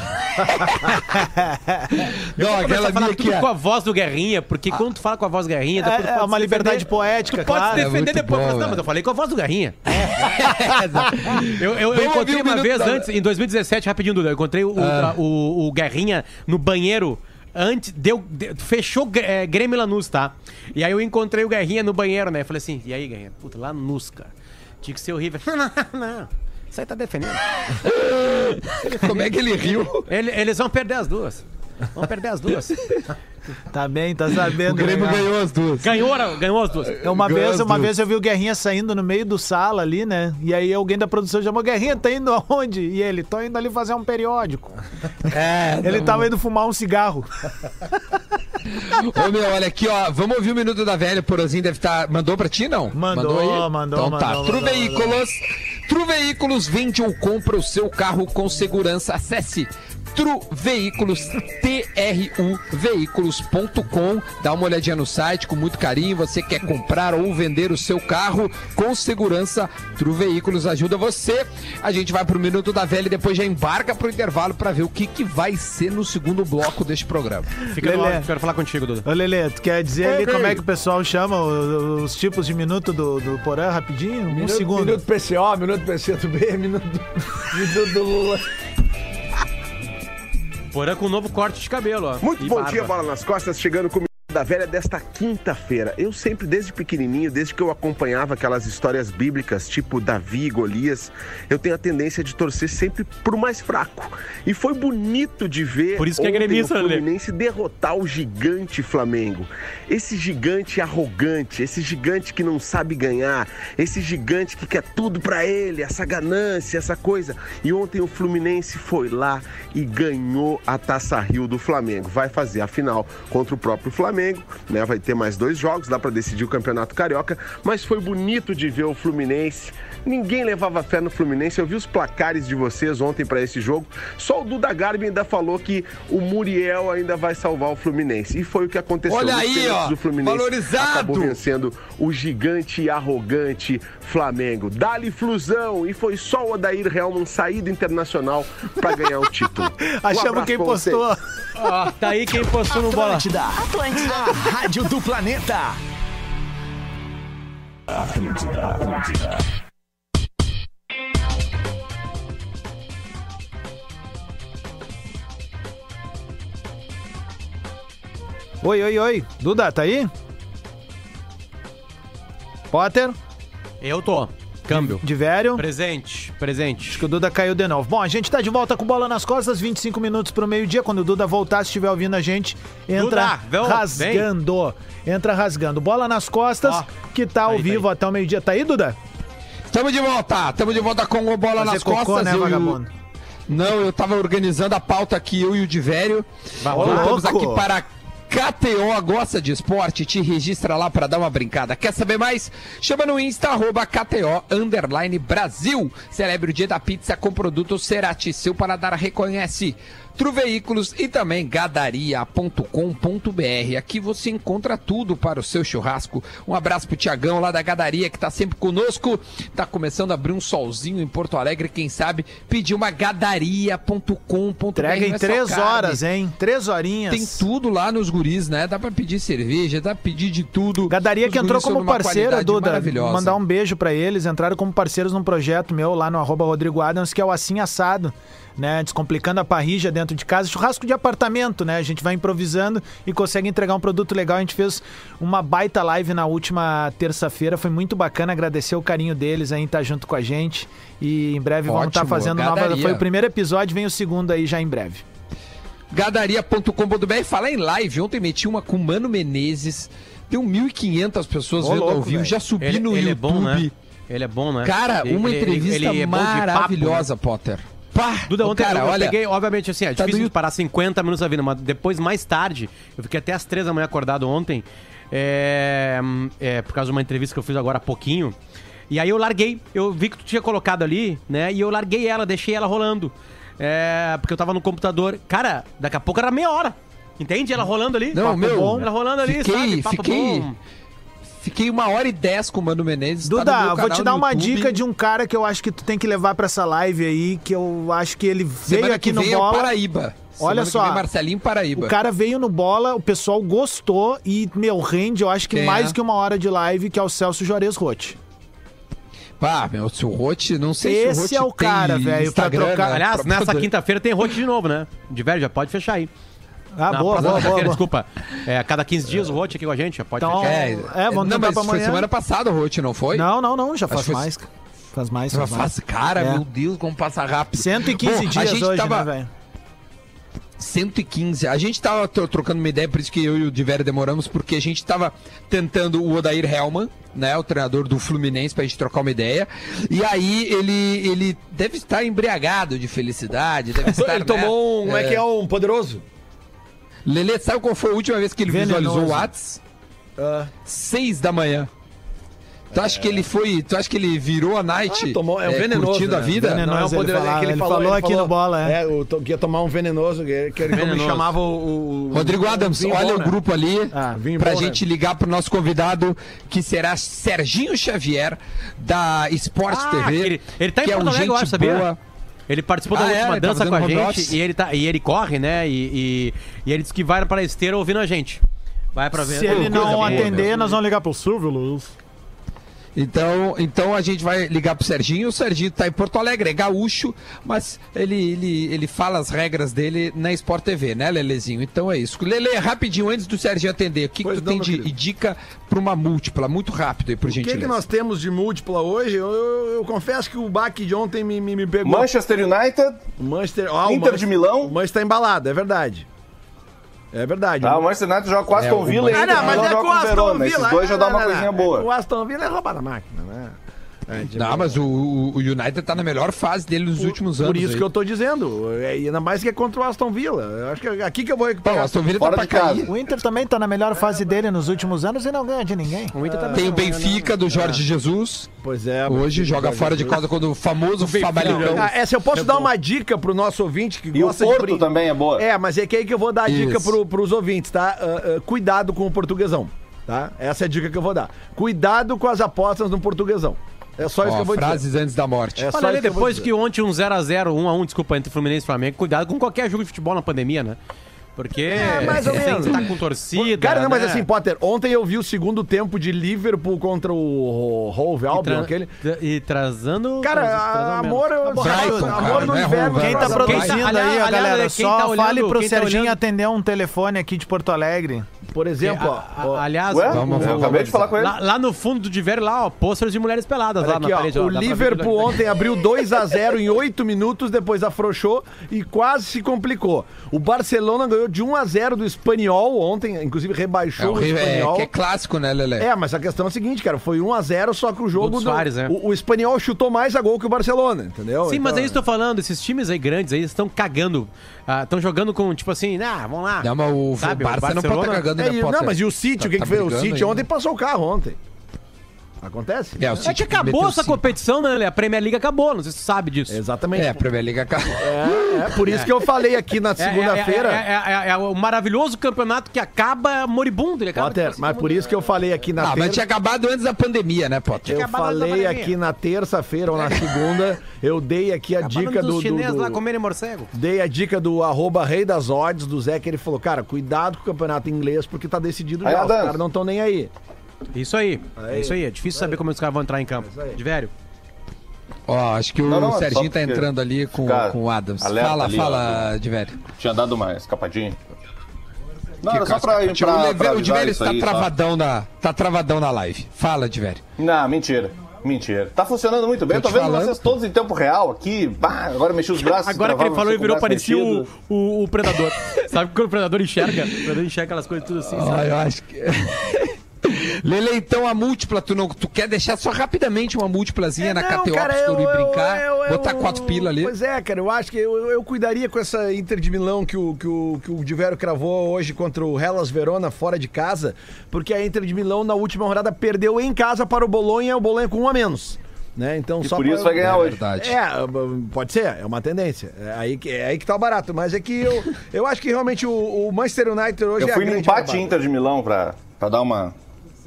Não, aquela falar minha tudo que é- com a voz do Guerrinha, porque quando tu fala com a voz do Guerrinha, É, é pode uma se liberdade defender. poética, Tu pode claro. se É defender muito depois, bom, mas não, velho. mas eu falei com a voz do Guerrinha. <laughs> eu eu, eu Vamos encontrei uma vez da- antes, em 2017, rapidinho, Duda, eu encontrei o, Ah. o, o Guerrinha no banheiro. Antes, deu, deu- fechou é, Grêmio e Lanús, tá? E aí eu encontrei o Guerrinha no banheiro, né? Eu falei assim, e aí, Guerrinha? Puta, Lanús, cara. Tinha que ser horrível. <laughs> não, não. Isso aí tá defendendo. <laughs> Como é que ele riu? Ele- eles vão perder as duas. Vão perder as duas. Tá bem, tá sabendo. O Grêmio legal. ganhou as duas. Ganhou, ganhou as duas. É, Uma Ganhou vez, as uma duas. vez eu vi o Guerrinha saindo no meio do sala ali, né? E aí alguém da produção chamou Guerrinha, tá indo aonde? E ele, tô indo ali fazer um periódico. <laughs> É, Ele tava indo fumar um cigarro. Ô meu, olha aqui, ó. Vamos ouvir o Minuto da Velha. Porozinho deve estar. Mandou pra ti, não? Mandou, aí? mandou, Então tá. mandou, Tru mandou, Veículos. Tru Veículos vende ou compra o seu carro com segurança. Acesse Tru Veículos, T-R-U Veículos.com. Dá uma olhadinha no site com muito carinho. Você quer comprar ou vender o seu carro com segurança? Tru Veículos ajuda você. A gente vai pro Minuto da Velha e depois já embarca pro intervalo para ver o que, que vai ser no segundo bloco deste programa. Fica no Lelê. ar, quero falar contigo, Duda. Ô, Lelê, tu quer dizer ali Ok. como é que o pessoal chama o- os, tipos de minuto do, do Porã rapidinho? Um Minuto, segundo. Minuto PCO, minuto PCTB, minuto, <laughs> minuto do Lula. Porã com um novo corte de cabelo, ó. Muito E bom barba. dia, Bola nas Costas, chegando com o Minuto da Velha desta quinta-feira. Eu sempre, desde pequenininho, desde que eu acompanhava aquelas histórias bíblicas, tipo Davi e Golias, eu tenho a tendência de torcer sempre pro mais fraco. E foi bonito de ver Por isso que é gremista, o. Fluminense derrotar o gigante Flamengo. Esse gigante arrogante, esse gigante que não sabe ganhar, esse gigante que quer tudo pra ele, essa ganância, essa coisa. E ontem o Fluminense foi lá e ganhou a Taça Rio do Flamengo. Vai fazer a final contra o próprio Flamengo, né? Vai ter mais dois jogos, dá pra decidir o Campeonato Carioca, mas foi bonito de ver o Fluminense. Ninguém levava fé no Fluminense. Eu vi os placares de vocês ontem pra esse jogo. Só o Duda Garbi ainda falou que o Muriel ainda vai salvar o Fluminense. E foi o que aconteceu. Olha aí, ó, o Fluminense valorizado. acabou vencendo o gigante e arrogante Flamengo. Dali flusão e foi só o Odair Helman sair do Internacional pra ganhar o título. <laughs> Um Achamos abraço quem postou. Ó, tá aí quem postou no bola. Atlântida, Atlântida, a rádio do planeta. Oi, oi, oi. Duda, tá aí? Potter, Eu tô. Câmbio. de velho. Presente, presente. que o Duda caiu de novo. Bom, a gente tá de volta com bola nas costas, 25 minutos pro meio-dia. Quando o Duda voltar, se estiver ouvindo a gente, entra Duda, vem, rasgando. Entra rasgando. Bola nas costas, Ó, que tá ao aí, tá vivo até o meio-dia. Tá aí, Duda? Estamos de volta, estamos de volta com o Bola Fazer nas cocô, Costas. né, eu vagabundo? Não, eu tava organizando a pauta aqui, eu e o Divério. Voltamos louco. aqui para KTO, gosta de esporte? Te registra lá para dar uma brincada. Quer saber mais? Chama no Insta, arroba KTO, Brasil. Celebre o dia da pizza com produto Cerati. Seu paladar reconhece. Tru Veículos e também gadaria.com.br. Aqui você encontra tudo para o seu churrasco. Um abraço pro Tiagão lá da Gadaria que tá sempre conosco. Tá começando a abrir um solzinho em Porto Alegre, quem sabe pedir uma gadaria.com.br. Entrega em é três carne. horas, hein? Três horinhas. Tem tudo lá nos guris, né? Dá pra pedir cerveja, dá pra pedir de tudo. Gadaria Os que entrou como parceira, Duda. maravilhosa. Mandar um beijo pra eles. Entraram como parceiros num projeto meu lá no arroba Rodrigo Adams, que é o Assim Assado. Né, descomplicando a parrija dentro de casa, churrasco de apartamento, né? A gente vai improvisando e consegue entregar um produto legal. A gente fez uma baita live na última terça-feira, foi muito bacana. Agradecer o carinho deles aí em estar junto com a gente. E em breve vamos estar Ótimo, fazendo nova. Gadaria. Foi o primeiro episódio, vem o segundo aí já em breve. Gadaria.com.br. Falar em live, ontem meti uma com Mano Menezes. Deu 1.500 pessoas Ô, vendo ao louco, vivo. velho. Já subi Ele, no ele é YouTube. bom, né? Ele é bom, né? Cara, Ele- uma ele- entrevista ele é bom de papo, né? maravilhosa, Potter. Pá, Duda, ontem cara, eu, olha, peguei, obviamente, assim, é tá difícil de parar 50 minutos da vida, mas depois, mais tarde, eu fiquei até às 3 da manhã acordado ontem, é, é, por causa de uma entrevista que eu fiz agora há pouquinho. E aí eu larguei, eu vi que tu tinha colocado ali, né? E eu larguei ela, deixei ela rolando. É, porque eu tava no computador. Cara, daqui a pouco era meia hora. Entende? Ela rolando ali. Não, meu, bom, ela rolando ali, fiquei, sabe? Papo fiquei, bom. Fiquei uma hora e dez com o Mano Menezes. tá Duda, meu vou te dar uma YouTube. dica de um cara que eu acho que tu tem que levar pra essa live aí, que eu acho que ele veio Semana aqui que no vem é Bola. Paraíba. Olha Semana que só, vem, Marcelinho Paraíba. O cara veio no Bola, o pessoal gostou e, meu, rende, eu acho que É. mais que uma hora de live, que é o Celso Juarez Rotti. Pá, meu, se o Rote, não sei se o Esse é o cara, velho, pra trocar- né, Aliás, nessa quinta-feira tem rote de novo, né? De velho, já pode fechar aí. Ah, Na boa, boa, boa. Desculpa. É, a cada 15 dias o rote aqui com a gente, já pode Então. É, É, vamos não, mas pra foi amanhã. semana passada o Rote, não foi? Não, não, não, já faz Acho foi- mais. Faz mais, Já faz mais. faz, cara, É. meu Deus, como passa rápido. 115 Bom, a dias gente hoje, tava- né, velho? 115. A gente tava tro- trocando uma ideia, por isso que eu e o Diverio demoramos, porque a gente tava tentando o Odair Helman, né, o treinador do Fluminense, pra gente trocar uma ideia. E aí ele, ele deve estar embriagado de felicidade, deve <laughs> estar, Ele né, tomou um. Como é que é um poderoso? Lelê, sabe qual foi a última vez que ele Venenoso. visualizou o Whats? Ah. Seis da manhã. Tu acha que ele foi. Tu acha que ele virou a night? Ah, tomou, é um eh, venenoso. Curtindo a né? vida? Venenoso, Não, é um ele poder falava- que ele, ele falou, falou aqui no Bola, é. É, o, to- que ia tomar um venenoso, que, que ele como Venenoso. chamava o, o- Rodrigo o Adams, vinho olha bom, o né? grupo ali Ah, pra bom, né? gente ligar pro nosso convidado, que será Serginho Xavier, da Esporte Ah, TV. ele, ele tá em que é Porto um Alegre, eu gente acho, sabia? Ele participou da Ah, é? última tá dança com a gente e ele, tá, e ele corre, né? E, e, e ele disse que vai pra esteira ouvindo a gente. Vai pra ver. Se ele não atender, nós vamos ligar pro Silvio Luiz. Então, então a gente vai ligar pro Serginho. O Serginho tá em Porto Alegre, é gaúcho, mas ele, ele, ele fala as regras dele na Sport TV, né, Lelezinho? Então é isso. Lele, rapidinho, antes do Serginho atender, o que, que tu não, tem de querido. dica pra uma múltipla? Muito rápido aí, por O que, gentileza. que nós temos de múltipla hoje? Eu, eu- eu confesso que o baque de ontem me, me, me pegou. Manchester United, O Manchester, ah, o Inter Manchester- de Milão. O Manchester tá embalado, é verdade. É verdade. tá? O Manchester United joga com o É, Aston o Villa e Ah, não, mas não é joga com o Aston Verona. Villa. Esses dois já dá uma coisinha boa. O Aston Villa é roubar a máquina, né? É, Não, mas o, o United tá na melhor fase dele nos últimos anos. Por isso aí. que eu tô dizendo. É, e ainda mais que é contra o Aston Villa. Eu acho que é aqui que eu vou Pô, o recuperar. Aston Villa Fora tá de pra casa. cair. O Inter também tá na melhor fase dele nos últimos anos e não ganha de ninguém. O Inter tá Tem o bem, Benfica do Jorge Jesus. Pois é. Hoje joga fora de casa quando o famoso Famalicão. Ah, essa eu posso dar uma dica pro nosso ouvinte que E o gosta de Porto brin- também é boa. É, mas é que aí que eu vou dar a dica pro, pros ouvintes, tá? Ah, ah, cuidado com o portuguesão, tá? Essa é a dica que eu vou dar. Cuidado com as apostas no portuguesão. É só isso que eu vou dizer. frases antes da morte. É só Olha ali, que depois dizer. que ontem um 0x0, 1x1, desculpa, entre Fluminense e Flamengo, cuidado com qualquer jogo de futebol na pandemia, né? Porque É, mais ou menos. estar com torcida. Cara, não, mas né? assim, Potter, ontem eu vi o segundo tempo de Liverpool contra o Hove Albion, Tra- aquele. E trazando. Cara, traz- a- trazendo amor, eu- Brighton, amor cara, no não é inverno. Hove Quem tá produzindo tá- aí, ó, aliás, galera, só tá olhando- fale pro tá Serginho olhando- atender um telefone aqui de Porto Alegre. Por exemplo, ó, A- a- ó, aliás, Ué? Vamos, eu vamos, acabei de falar com ele. lá, lá no fundo do Diverio, lá, ó, pôsteres de mulheres peladas Olha lá aqui, na ó, parede. ó, o pra ver Liverpool tudo. ontem abriu 2 a 0 em 8 minutos, depois afrouxou e quase se complicou. O Barcelona ganhou de 1 a 0 do Espanhol ontem, inclusive É, rebaixou o o Rio- é, Espanhol. que é clássico, né, Lele? É, mas a questão é a seguinte, cara, foi 1 a 0 só que o jogo do Suárez, né? o, o Espanhol chutou mais a gol que o Barcelona, entendeu? Sim, mas Então, é isso que eu tô falando, esses times aí grandes aí estão cagando. Estão jogando com, tipo assim, ah, vamos lá. Não, mas o, Sabe, o o Barça não pode estar Barcelona- É, não, mas e o City, Tá- o que, tá que fez? O City ainda. ontem passou o carro ontem. Acontece? É, o É que acabou essa competição, né? A Premier League acabou, não sei se você sabe disso. Exatamente. É, a Premier League acabou. <laughs> É, é por isso que eu falei aqui na <laughs> É- é- segunda-feira. É, é- é- é o maravilhoso campeonato que acaba moribundo. Ele acaba Potter, mas assim, por isso que eu falei aqui na Ah, mas tinha acabado antes da pandemia, né, Potter? Eu falei aqui na terça-feira ou na <laughs> segunda, eu dei aqui a acabando dica do. chineses do- lá comerem morcego. Dei a dica do arroba rei das odds do Zé, que ele falou, cara, cuidado com o campeonato inglês, porque tá decidido Aí, já. Os caras não estão nem aí. Isso aí. Aí. É isso aí. É difícil saber como os caras vão entrar em campo. aí. De velho. Ó, acho que o Não, não, é Serginho tá entrando ali com, com o Adams. Fala, ali, fala, de velho. Tinha dado uma escapadinha. Não, Que era só pra, pra, Tio, o pra o de avisar velho isso está aí, só. travadão na, tá travadão na live. Fala, de velho. Não, mentira. Mentira. Tá funcionando muito bem. Tô Eu tô vendo falando. vocês todos em tempo real aqui. Bah, agora mexi os <laughs> braços. Agora que ele falou, ele virou com o o, o predador. <laughs> Sabe quando o predador enxerga? O predador enxerga aquelas coisas tudo assim, Ah, sabe? eu acho que. <laughs> <laughs> Lele, então a múltipla, tu, não, tu quer deixar só rapidamente uma múltiplazinha na É, Não, KTO cara, eu- brincar, eu- eu- botar eu- quatro pila ali. Pois é, cara, eu acho que eu, eu cuidaria com essa Inter de Milão que o, que o, que o Divero cravou hoje contra o Hellas Verona fora de casa, porque a Inter de Milão na última rodada perdeu em casa para o Bolonha, o Bolonha com um a menos. Né? Então, E só por pra- isso vai ganhar É hoje. verdade. É, pode ser, é uma tendência. É aí que, é aí que tá o barato. Mas é que eu, eu acho que realmente o, o Manchester United hoje Eu é fui no empate. Inter de Milão pra, pra dar uma.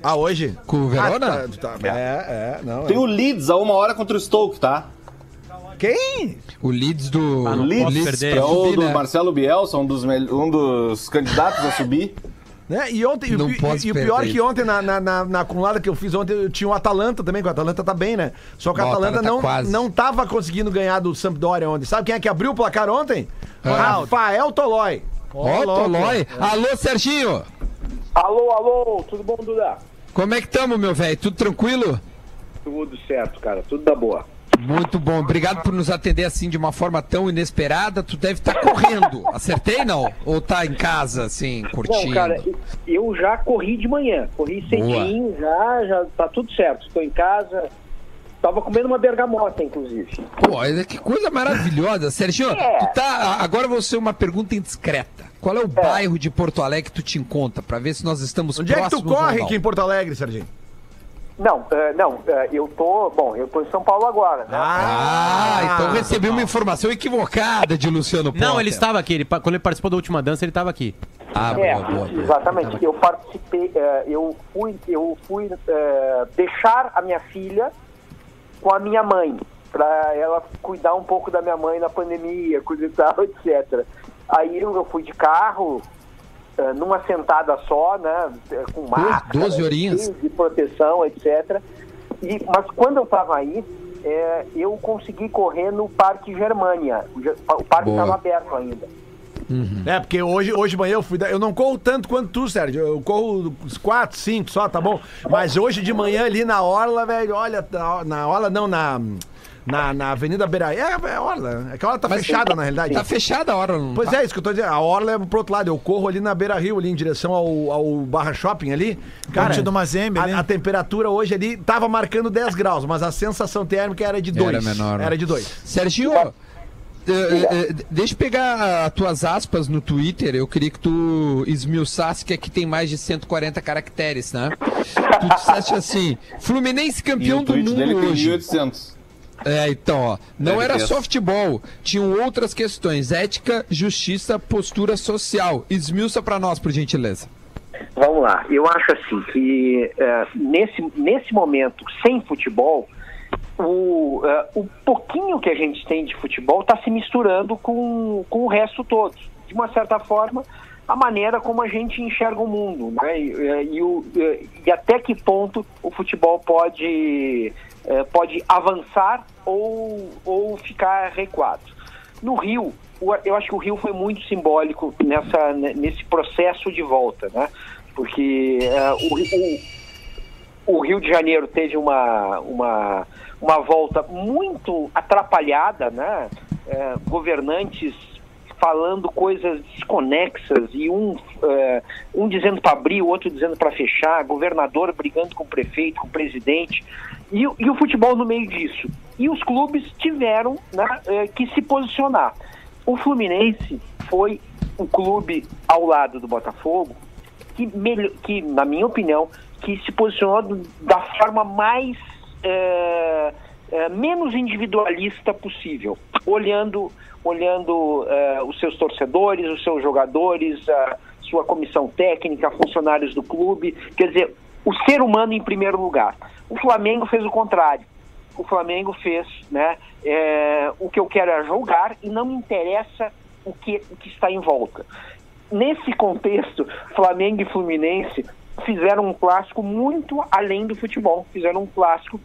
Ah, hoje? Com o Verona? Ah, tá, tá, é, é, não. Tem é. o Leeds a uma hora contra o Stoke, tá? Quem? O Leeds do. Ah, não o posso Leeds perder. pra É o subir, do né? Marcelo Bielsa, um dos, um dos candidatos a subir. Né? E ontem, e, Não e, e o pior perder que ontem, na, na, na, na acumulada que eu fiz ontem, eu tinha o Atalanta também, que o Atalanta tá bem, né? Só que o Atalanta Atalanta não, quase. não tava conseguindo ganhar do Sampdoria ontem. Sabe quem é que abriu o placar ontem? Ah. Rafael Tolói. Ó, louco. Tolói. Alô, Serginho. Alô, alô, tudo bom, Duda? Como é que tamo, meu velho? Tudo tranquilo? Tudo certo, cara, tudo da boa. Muito bom. Obrigado por nos atender assim de uma forma tão inesperada. Tu deve estar correndo. Acertei, não? Ou tá em casa, assim, curtindo? Não, cara, eu já corri de manhã, corri cedinho, já, já tá tudo certo. Estou em casa, tava comendo uma bergamota, inclusive. Pô, olha que coisa maravilhosa. Serginho, É. tá. Agora vou ser uma pergunta indiscreta. Qual é o bairro de Porto Alegre que tu te encontra? Pra ver se nós estamos Onde é que tu próximos corre aqui em Porto Alegre, Serginho? Não, eh, não, eh, eu tô, bom, eu tô em São Paulo agora, né? Ah, então recebi uma informação equivocada de Luciano Potter. Não, ele estava aqui. Ele, quando ele participou da última dança, ele estava aqui. Ah, É, boa, boa, boa. exatamente. Eu participei, eh, eu fui, eu fui deixar a minha filha com a minha mãe, para ela cuidar um pouco da minha mãe na pandemia, coisa e tal, <laughs> etc. Aí eu eu fui de carro, eh, numa sentada só, né, eh, com máscara, 12 horinhas. cheio de proteção, etc. E, mas quando eu estava aí, eh, eu consegui correr no Parque Germânia. O, parque estava aberto ainda. É, porque hoje, hoje de manhã eu fui. Eu não corro tanto quanto tu, Sérgio. Eu corro uns 4, 5 só, tá bom? Mas hoje de manhã ali na Orla, velho, olha, na, na Orla não, na. Na, na Avenida Beira. É, é Orla. É que a Orla tá fechada, na realidade. Tá fechada a hora, não Pois tá? é, isso que eu tô dizendo. A Orla é pro outro lado. Eu corro ali na Beira Rio, ali em direção ao, ao Barra Shopping ali. Cara, do Mazembe a, a temperatura hoje ali tava marcando 10 graus, mas a sensação térmica era de 2. Era menor, né? Era de 2. Serginho, eh, eh, deixa eu pegar as tuas aspas no Twitter. Eu queria que tu esmiuçasse que aqui tem mais de 140 caracteres, né? Tu disseste assim: Fluminense E campeão o do tweet mundo dele tem hoje. 1.800. É, então, ó. Não era só futebol. Tinham outras questões: ética, justiça, postura social. Esmiuça pra nós, por gentileza. Vamos lá, eu acho assim que eh, nesse, nesse momento, sem futebol, o, eh, o pouquinho que a gente tem de futebol está se misturando com, com o resto todo. De uma certa forma, a maneira como a gente enxerga o mundo. Né? E, eh, e eh, e até que ponto o futebol pode, eh, pode avançar ou, ou ficar recuado. No Rio, eu acho que o Rio foi muito simbólico nessa, nesse processo de volta, né? Porque eh, o, o, o Rio de Janeiro teve uma, uma, uma volta muito atrapalhada, né? Eh, governantes falando coisas desconexas e um, eh, um dizendo para abrir, o outro dizendo para fechar, governador brigando com o prefeito, com o presidente, e, o- e o futebol no meio disso. E os clubes tiveram né, eh, que se posicionar. O Fluminense foi o clube ao lado do Botafogo que, que na minha opinião, que se posicionou da forma mais eh, menos individualista possível, olhando, olhando eh, os seus torcedores, os seus jogadores, a sua comissão técnica, funcionários do clube, quer dizer, o ser humano em primeiro lugar. O Flamengo fez o contrário. O Flamengo fez, né? eh, o que eu quero é jogar e não me interessa o que, o que está em volta nesse contexto, Flamengo e Fluminense fizeram um clássico muito além do futebol. Fizeram um clássico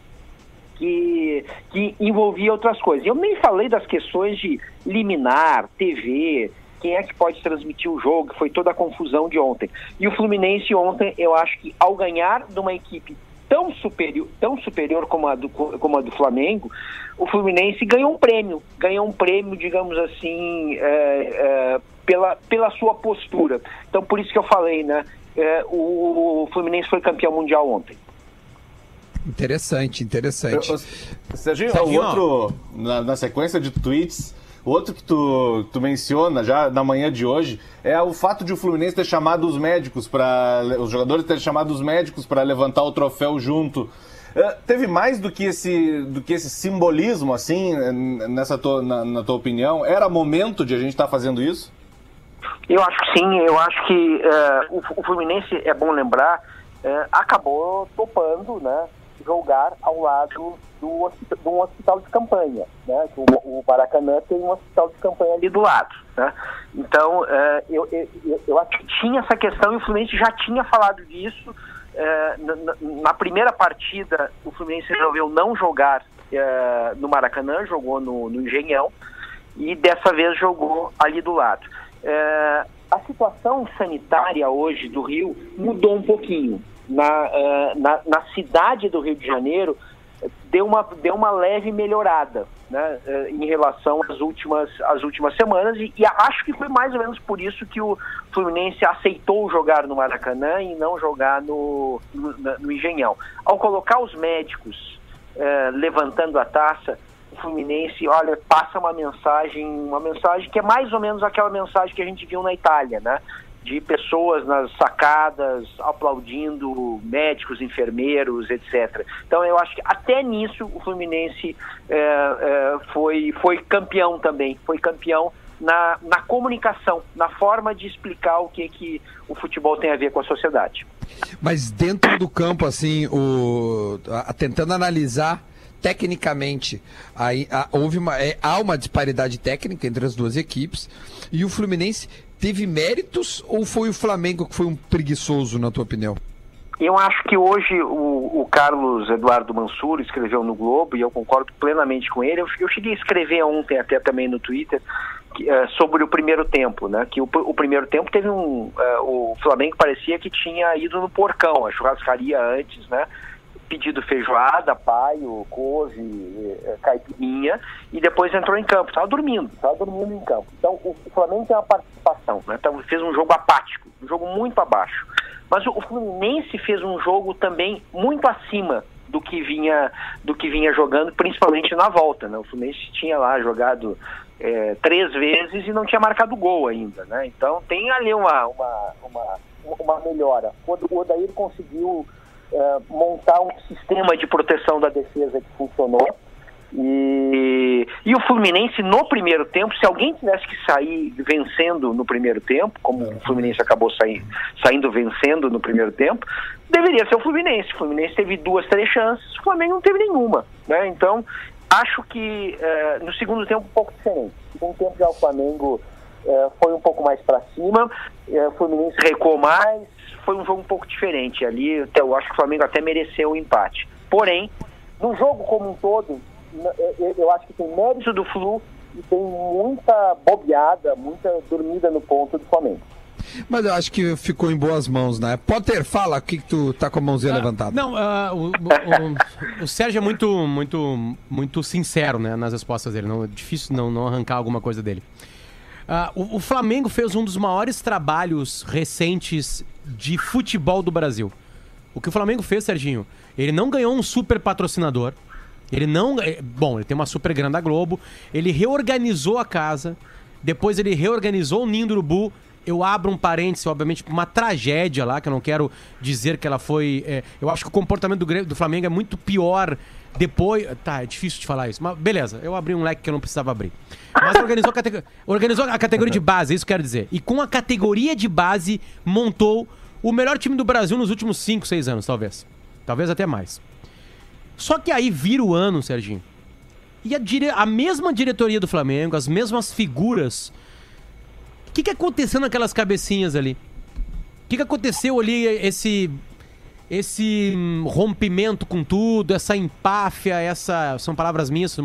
que, que envolvia outras coisas. Eu nem falei das questões de liminar, TV, quem é que pode transmitir o jogo, que foi toda a confusão de ontem. E o Fluminense ontem, eu acho que ao ganhar de uma equipe tão superior, tão superior como a, do, como a do Flamengo, o Fluminense ganhou um prêmio, ganhou um prêmio, digamos assim, é, é, pela, pela sua postura. Então, por isso que eu falei, né? é, o, o Fluminense foi campeão mundial ontem. Interessante, interessante. Eu- Serginho, Serginho, o outro, na, na sequência de tweets, o outro que tu, tu menciona já na manhã de hoje é o fato de o Fluminense ter chamado os médicos para os jogadores terem chamado os médicos para levantar o troféu junto. Eh, teve mais do que esse do que esse simbolismo assim eh, nessa tua, na, na tua opinião? Era momento de a gente estar fazendo isso? Eu acho que sim, eu acho que eh, o, o Fluminense, é bom lembrar, eh, acabou topando né, jogar ao lado do, de um hospital de campanha. Né, o, o Maracanã tem um hospital de campanha ali do lado. Né? Então, eh, eu, eu, eu- acho que tinha essa questão e o Fluminense já tinha falado disso. eh, na, na- primeira partida, o Fluminense resolveu não jogar eh, no Maracanã, jogou no, no Engenhão e dessa vez jogou ali do lado. A situação sanitária hoje do Rio mudou um pouquinho. Na, é, na, na cidade do Rio de Janeiro deu uma, deu uma leve melhorada né, é, em relação às últimas, às últimas semanas e, e acho que foi mais ou menos por isso que o Fluminense aceitou jogar no Maracanã e não jogar no, no, no Engenhão. Ao colocar os médicos é, levantando a taça, o Fluminense, olha, passa uma mensagem, uma mensagem que é mais ou menos aquela mensagem que a gente viu na Itália, né? De pessoas nas sacadas aplaudindo médicos, enfermeiros, etc. Então eu acho que até nisso o Fluminense é, é, foi, foi campeão também, foi campeão na, na comunicação, na forma de explicar o que, que o futebol tem a ver com a sociedade. Mas dentro do campo, assim, o, a- tentando analisar tecnicamente, aí, houve uma, é, há uma disparidade técnica entre as duas equipes. E o Fluminense teve méritos ou foi o Flamengo que foi um preguiçoso, na tua opinião? Eu acho que hoje o, o Carlos Eduardo Mansur escreveu no Globo, e eu concordo plenamente com ele. Eu, eu cheguei a escrever ontem, até também no Twitter, que, eh, sobre o primeiro tempo, né? Que o, o primeiro tempo teve um. eh, o Flamengo parecia que tinha ido no porcão, a churrascaria antes, né? Pedido feijoada, paio, couve, eh, caipirinha, e depois entrou em campo. Estava dormindo, estava dormindo em campo. Então o, Flamengo tem uma participação, né? Então, fez um jogo apático, um jogo muito abaixo. Mas o, Fluminense fez um jogo também muito acima do que vinha do que vinha jogando, principalmente na volta. Né? O Fluminense tinha lá jogado eh, três vezes e não tinha marcado gol ainda. Né? Então tem ali uma, uma, uma, uma melhora. O Odair conseguiu eh, montar um sistema de proteção da defesa que funcionou. E, e o Fluminense no primeiro tempo, se alguém tivesse que sair vencendo no primeiro tempo, como o Fluminense acabou sair, saindo vencendo no primeiro tempo, deveria ser o Fluminense. O Fluminense teve duas, três chances, o Flamengo não teve nenhuma. Né? Então, acho que eh, no segundo tempo um pouco diferente. No segundo tempo já o Flamengo eh, foi um pouco mais para cima, eh, o Fluminense recuou mais, foi um jogo um pouco diferente. Ali eu acho que o Flamengo até mereceu o empate. Porém, no jogo como um todo, n- eu- eu acho que tem mérito do Flu e tem muita bobeada, muita dormida no ponto do Flamengo. Mas eu acho que ficou em boas mãos, né? Potter, fala, o que, que tu tá com a mãozinha levantada? Não, ah, o, o- o- o Sérgio é muito, muito, muito sincero né, nas respostas dele. Não, é difícil não, não arrancar alguma coisa dele. Ah, o, o Flamengo fez um dos maiores trabalhos recentes de futebol do Brasil. O que o Flamengo fez, Serginho? Ele não ganhou um super patrocinador. Ele não. eh, Bom, ele tem uma super grana da Globo. Ele reorganizou a casa. Depois ele reorganizou o Ninho do Urubu. Eu abro um parênteses, obviamente, uma tragédia lá, que eu não quero dizer que ela foi. eh, eu acho que o comportamento do, do Flamengo é muito pior depois. Tá, é difícil de falar isso. Mas beleza, eu abri um leque que eu não precisava abrir. Mas organizou a, catego- organizou a categoria de base, é isso quero dizer. E com a categoria de base, montou o melhor time do Brasil nos últimos 5, 6 anos, talvez. Talvez até mais. Só que aí vira o ano, Serginho. E a, dire... a mesma diretoria do Flamengo, as mesmas figuras. O que, que aconteceu naquelas cabecinhas ali? O que, que aconteceu ali, esse. Esse hum, rompimento com tudo, essa empáfia, essa. São palavras minhas, se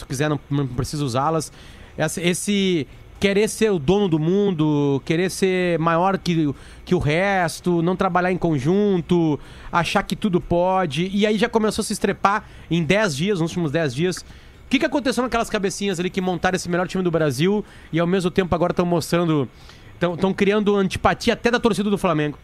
tu quiser, não, não precisa usá-las. Esse querer ser o dono do mundo, querer ser maior que, que o resto, não trabalhar em conjunto, achar que tudo pode. E aí já começou a se estrepar em 10 dias, nos últimos 10 dias. O que, que aconteceu naquelas cabecinhas ali que montaram esse melhor time do Brasil e ao mesmo tempo agora estão mostrando. Estão criando antipatia até da torcida do Flamengo?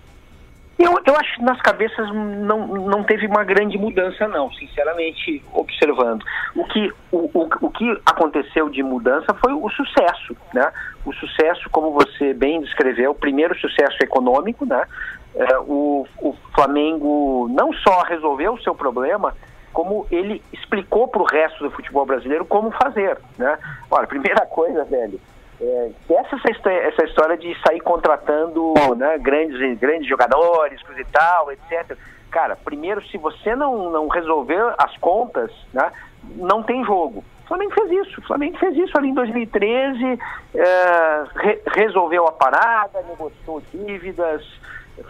Eu, eu acho que nas cabeças não, não teve uma grande mudança, não, sinceramente, observando. O que, o, o, o que aconteceu de mudança foi o sucesso, né? O sucesso, como você bem descreveu, o primeiro sucesso econômico, né? É, o, o Flamengo não só resolveu o seu problema, como ele explicou para o resto do futebol brasileiro como fazer, né? Olha, primeira coisa, velho, é, essa, essa história de sair contratando né, grandes, grandes jogadores, coisa e tal, etc. Cara, primeiro, se você não, não resolver as contas, né, não tem jogo. O Flamengo fez isso. O Flamengo fez isso ali em 2013, é, re- resolveu a parada, negociou dívidas,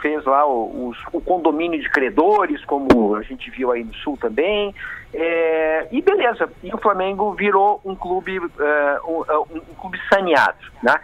fez lá o, o condomínio de credores, como a gente viu aí no Sul também. É, e beleza, e o Flamengo virou um clube, é, um, um clube saneado. Né?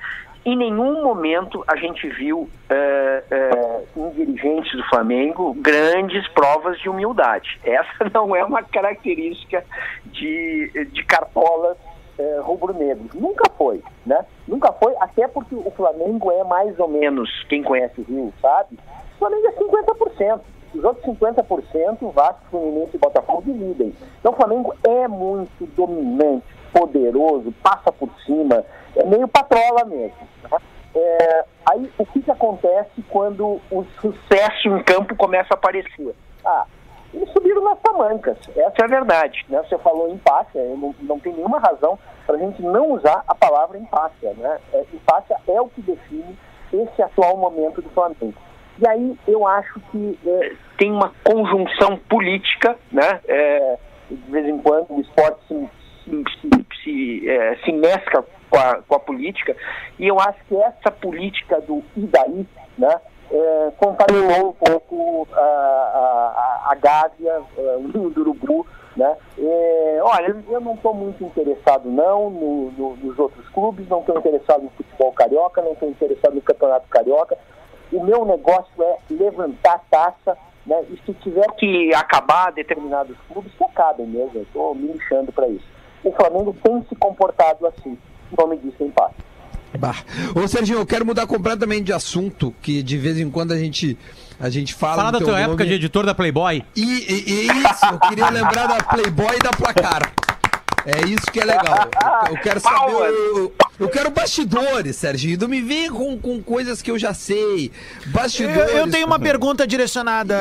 Em nenhum momento a gente viu é, é, em dirigentes do Flamengo grandes provas de humildade. Essa <laughs> não é uma característica de, de cartolas é, rubro-negros. Nunca foi, né? Nunca foi, até porque o Flamengo é mais ou menos, quem conhece o Rio sabe, o Flamengo é 50%. Os outros 50%, Vasco, Fluminense e Botafogo dividem. Então o Flamengo é muito dominante, poderoso, passa por cima, é meio patrola mesmo. né? é, aí o que, que acontece quando o sucesso em campo começa a aparecer? Ah, eles subiram nas tamancas, essa é a verdade. Né? Você falou empátia, eu não, não tem nenhuma razão para a gente não usar a palavra empátia. Né? É, empátia é o que define esse atual momento do Flamengo. E aí eu acho que é, tem uma conjunção política, né? É, de vez em quando o esporte se, se, se, se, é, se mescla com a, com a política, e eu acho que essa política do e daí, né? É, contaminou um pouco a, a, a Gávea, é, o ninho do urubu, né? É, olha, eu não estou muito interessado não no, no, nos outros clubes, não estou interessado no futebol carioca, não estou interessado no campeonato carioca. O meu negócio é levantar taça, né? E se tiver que acabar determinados clubes, que acabem mesmo. Estou me lixando para isso. O Flamengo tem se comportado assim. O nome disso é empate. Bah. Ô, Serginho, eu quero mudar completamente de assunto, que de vez em quando a gente, a gente fala. Fala da tua época nome. de editor da Playboy. E, e- e isso, eu queria lembrar da Playboy e da Placar. É isso que é legal. Eu, eu quero saber. Eu, eu quero bastidores, Serginho. Não me vem com, com coisas que eu já sei. Eu, Bastidores. eu tenho uma pergunta direcionada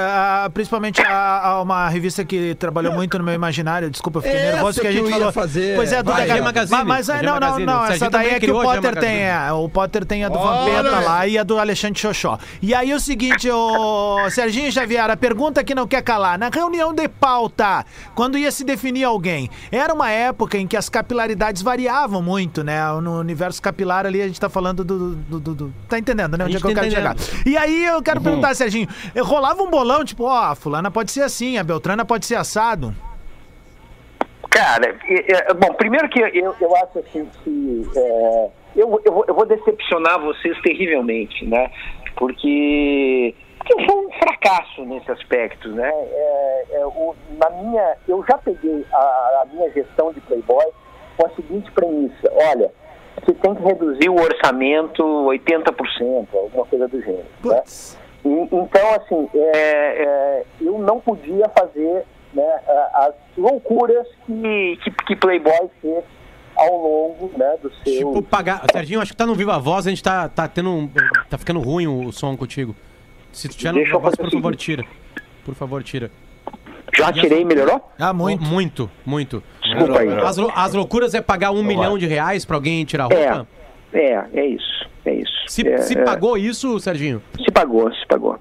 a- principalmente a, a uma revista que trabalhou muito no meu imaginário. Desculpa, eu fiquei Essa nervoso que a que gente eu ia falou. fazer. Pois é, do Vai, Dagar- G Magazine. Mas, mas, não, não, não. Essa daí é que o a Potter tem. É, o Potter tem a do Vampeta lá e a do Alexandre Xoxó. E aí o seguinte, o Serginho Xavier, a pergunta que não quer calar. Na reunião de pauta, quando ia se definir alguém, era uma época em que as capilaridades variavam muito, né? No universo capilar ali a gente tá falando do. do- do- do- tá entendendo, né? Onde é que eu tá quero chegar? entendendo. E aí eu quero perguntar, Serginho, rolava um bolão, tipo, ó, a fulana pode ser assim, a Beltrana pode ser assado. Cara, é, é, bom, primeiro que eu, eu acho assim que é, eu, eu, vou, eu vou decepcionar vocês terrivelmente, né? Porque, porque eu sou um fracasso nesse aspecto, né? É, é, o- na minha, eu já peguei a, a minha gestão de Playboy com a seguinte premissa: olha, você tem que reduzir o orçamento 80%, alguma coisa do gênero. Né? E- então, assim, é, é, eu não podia fazer né, as loucuras que, que, que Playboy fez ao longo né, do seu. Tipo, pagar. Serginho, acho que tá no Viva Voz, a gente tá, tá tendo. um- Tá ficando ruim o som contigo. Se tu tiver no Deixa Voz, fazer por favor, tira. Por favor, tira. Já tirei, melhorou? Ah, muito. Muito, muito. Desculpa aí. As, as loucuras é pagar um milhão de reais pra alguém tirar a É, roupa? é, é isso. É isso. Se, É, se é, pagou isso, Serginho? Se pagou, se pagou.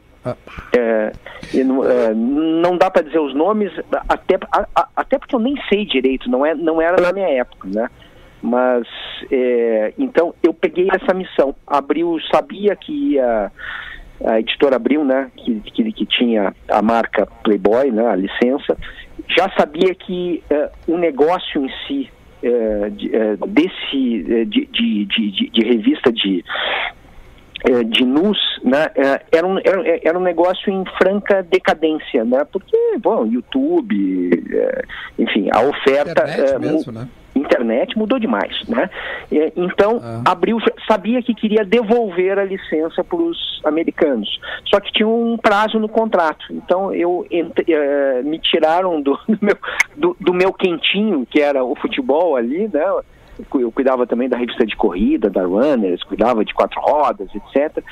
É, e não, é, não dá para dizer os nomes, até, a- a- até porque eu nem sei direito, não, é, não era na minha época, né? Mas, é, então, eu peguei essa missão. Abril sabia que ia, a editora Abril, né, que, que, que tinha a marca Playboy, né, a licença, já sabia que é, o negócio em si, é, de, é, desse, de, de, de, de- revista de de nus, né, era, um, era, era um negócio em franca decadência, né, porque, bom, YouTube, enfim, a oferta... Internet mesmo, né? Internet mudou demais, né? Então, Abril já sabia que queria devolver a licença para os americanos, só que tinha um prazo no contrato. Então, eu eh, me tiraram do, <laughs> do meu, do, do meu quentinho, que era o futebol ali, né? Eu cuidava também da revista de corrida, da Runners, cuidava de quatro rodas, etc.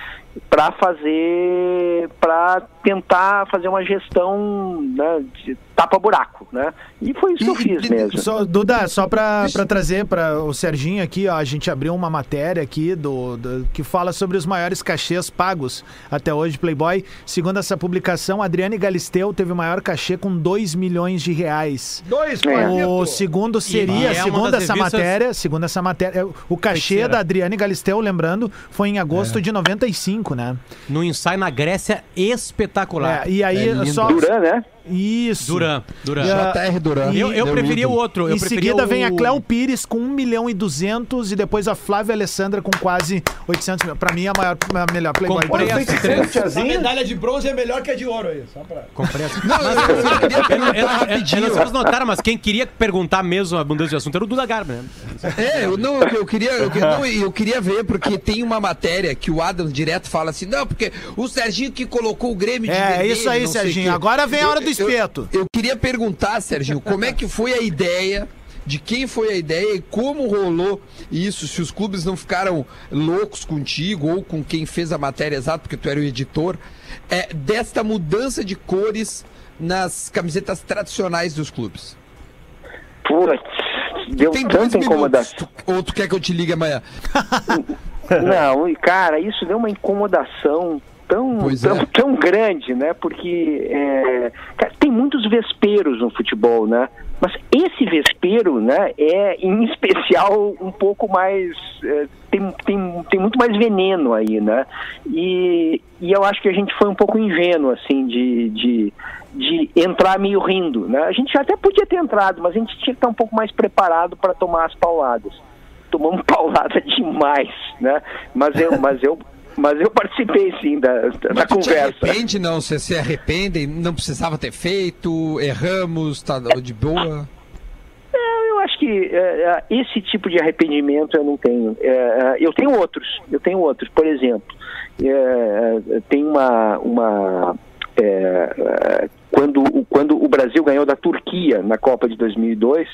Para fazer, para tentar fazer uma gestão né, de tapa-buraco, né? E foi isso que eu fiz mesmo. Só, Duda, só pra, pra trazer para o Serginho aqui, ó, a gente abriu uma matéria aqui do, do- que fala sobre os maiores cachês pagos até hoje, Playboy. Segundo essa publicação, Adriane Galisteu teve o maior cachê com 2 milhões de reais. Dois, O Paquito. segundo seria, é segundo essa revistas- matéria, segundo essa matéria, o cachê Feiticeira. da Adriane Galisteu, lembrando, foi em É. agosto de 95, né? No ensaio na Grécia, espetacular. É, e aí, É só. Duran, né? Isso. Duran, Duran. JR Duran. Eu, eu preferia o outro. Eu em seguida o... vem a Cléo Pires com 1 milhão e 200 e depois a Flávia Alessandra com quase 800 mil. Pra mim, a, maior, a melhor Playboy. Comprei as três. A medalha de bronze é melhor que a de ouro aí, só pra... Comprei as... Não, vocês notaram, mas quem queria perguntar mesmo a abundância de assunto era o Duda Garbi, né? É, eu, não, eu queria, eu, não, eu queria ver, porque tem uma matéria que o Adam direto fala assim, não, porque o Serginho que colocou o Grêmio de É, vermelho, isso aí, Serginho. Agora vem a hora do Eu- eu- espeto. Eu, queria perguntar, Serginho, como é que foi a ideia de quem foi a ideia e como rolou isso, se os clubes não ficaram loucos contigo ou com quem fez a matéria exata, porque tu era o editor, é, desta mudança de cores nas camisetas tradicionais dos clubes. Putz, deu Tem tanta minutos. incomodação. Ou tu quer que eu te ligue amanhã? <laughs> Não, cara, isso deu uma incomodação tão, Pois tão, é. tão grande, né? Porque é, tem muitos vesperos no futebol, né? Mas esse vespero, né, é em especial um pouco mais. é, tem, tem, tem muito mais veneno aí, né? E, e eu acho que a gente foi um pouco ingênuo, assim, de, de, de entrar meio rindo, né? A gente até podia ter entrado, mas a gente tinha que estar um pouco mais preparado para tomar as pauladas tomamos <laughs> paulada demais, né? Mas eu, mas eu, mas eu participei sim da, da Mas te conversa. arrepende, não? Você se arrepende? Não precisava ter feito? Erramos? Tá de boa? É, Eu acho que é, é, esse tipo de arrependimento eu não tenho. É, eu tenho outros. Eu tenho outros. Por exemplo, tem uma, uma quando, quando o Brasil ganhou da Turquia na Copa de 2002.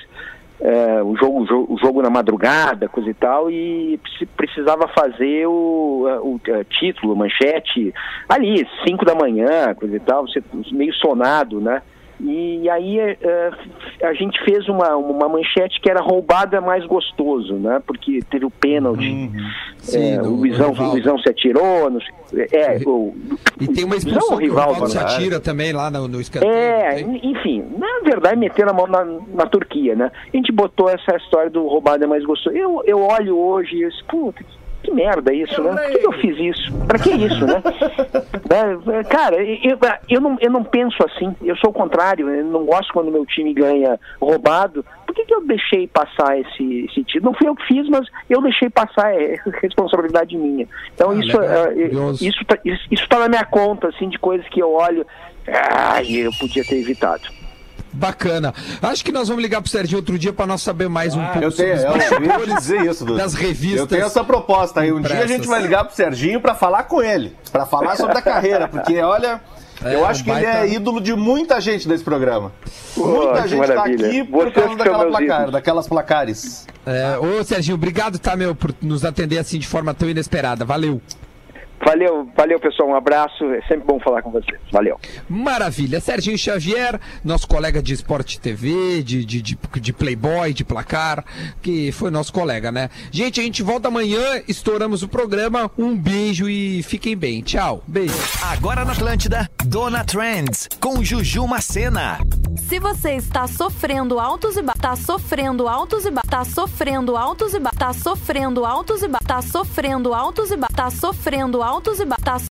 É, o, jogo, o jogo- o jogo na madrugada, coisa e tal, e preci- precisava fazer o, é, o, é, título, manchete, ali, 5 da manhã, coisa e tal, você meio sonado, né? E aí é, é, a gente fez uma, uma manchete que era roubada mais gostoso, né? Porque teve o pênalti, Sim, é, do- o, Luizão, o Luizão se atirou, sei- é, o, E tem uma expulsão que o rival, Rivaldo se verdade. atira também lá no, no escanteio. É, enfim, na verdade, metendo a mão na, na Turquia, né? A gente botou essa história do roubado é mais gostoso. Eu, eu olho hoje e eu disse, puta, que, que merda isso, né? Por que, eu fiz isso? Pra que isso, né? Né, <laughs> Cara, eu, eu, não, eu não penso assim, eu sou o contrário, eu não gosto quando meu time ganha roubado. Por que, que eu deixei passar esse, esse título? Não fui eu que fiz, mas eu deixei passar, é <laughs> responsabilidade minha. Então Ah, isso, é, isso, tá, isso, isso tá na minha conta, assim, de coisas que eu olho, ai, eu podia ter evitado. Bacana. Acho que nós vamos ligar pro Serginho outro dia pra nós saber mais um pouco Ah, Eu tenho, sobre os eu bastidores dizer isso, Dudu. das revistas. Eu tenho essa proposta aí. Um dia a gente impressas. vai ligar pro Serginho pra falar com ele, Pra falar sobre a carreira, porque olha, É, eu acho que ele é ídolo de muita gente desse programa. Pô, Muita gente tá maravilha. aqui por Vocês causa que daquela placar, daquelas placares. É, ô, Serginho, obrigado, tá, meu, por nos atender assim de forma tão inesperada. Valeu. Valeu, valeu pessoal, um abraço, é sempre bom falar com vocês. Valeu. Maravilha. Serginho Xavier, nosso colega de Esporte TV, de, de, de, de Playboy, de placar, que foi nosso colega, né? Gente, a gente volta amanhã, estouramos o programa. Um beijo e fiquem bem. Tchau. Beijo. Agora na Atlântida, Dona Trends, com Juju Macena. Se você está sofrendo altos e ba tá sofrendo altos e ba tá sofrendo altos e ba tá sofrendo altos e ba tá sofrendo altos e ba tá sofrendo altos e ba tá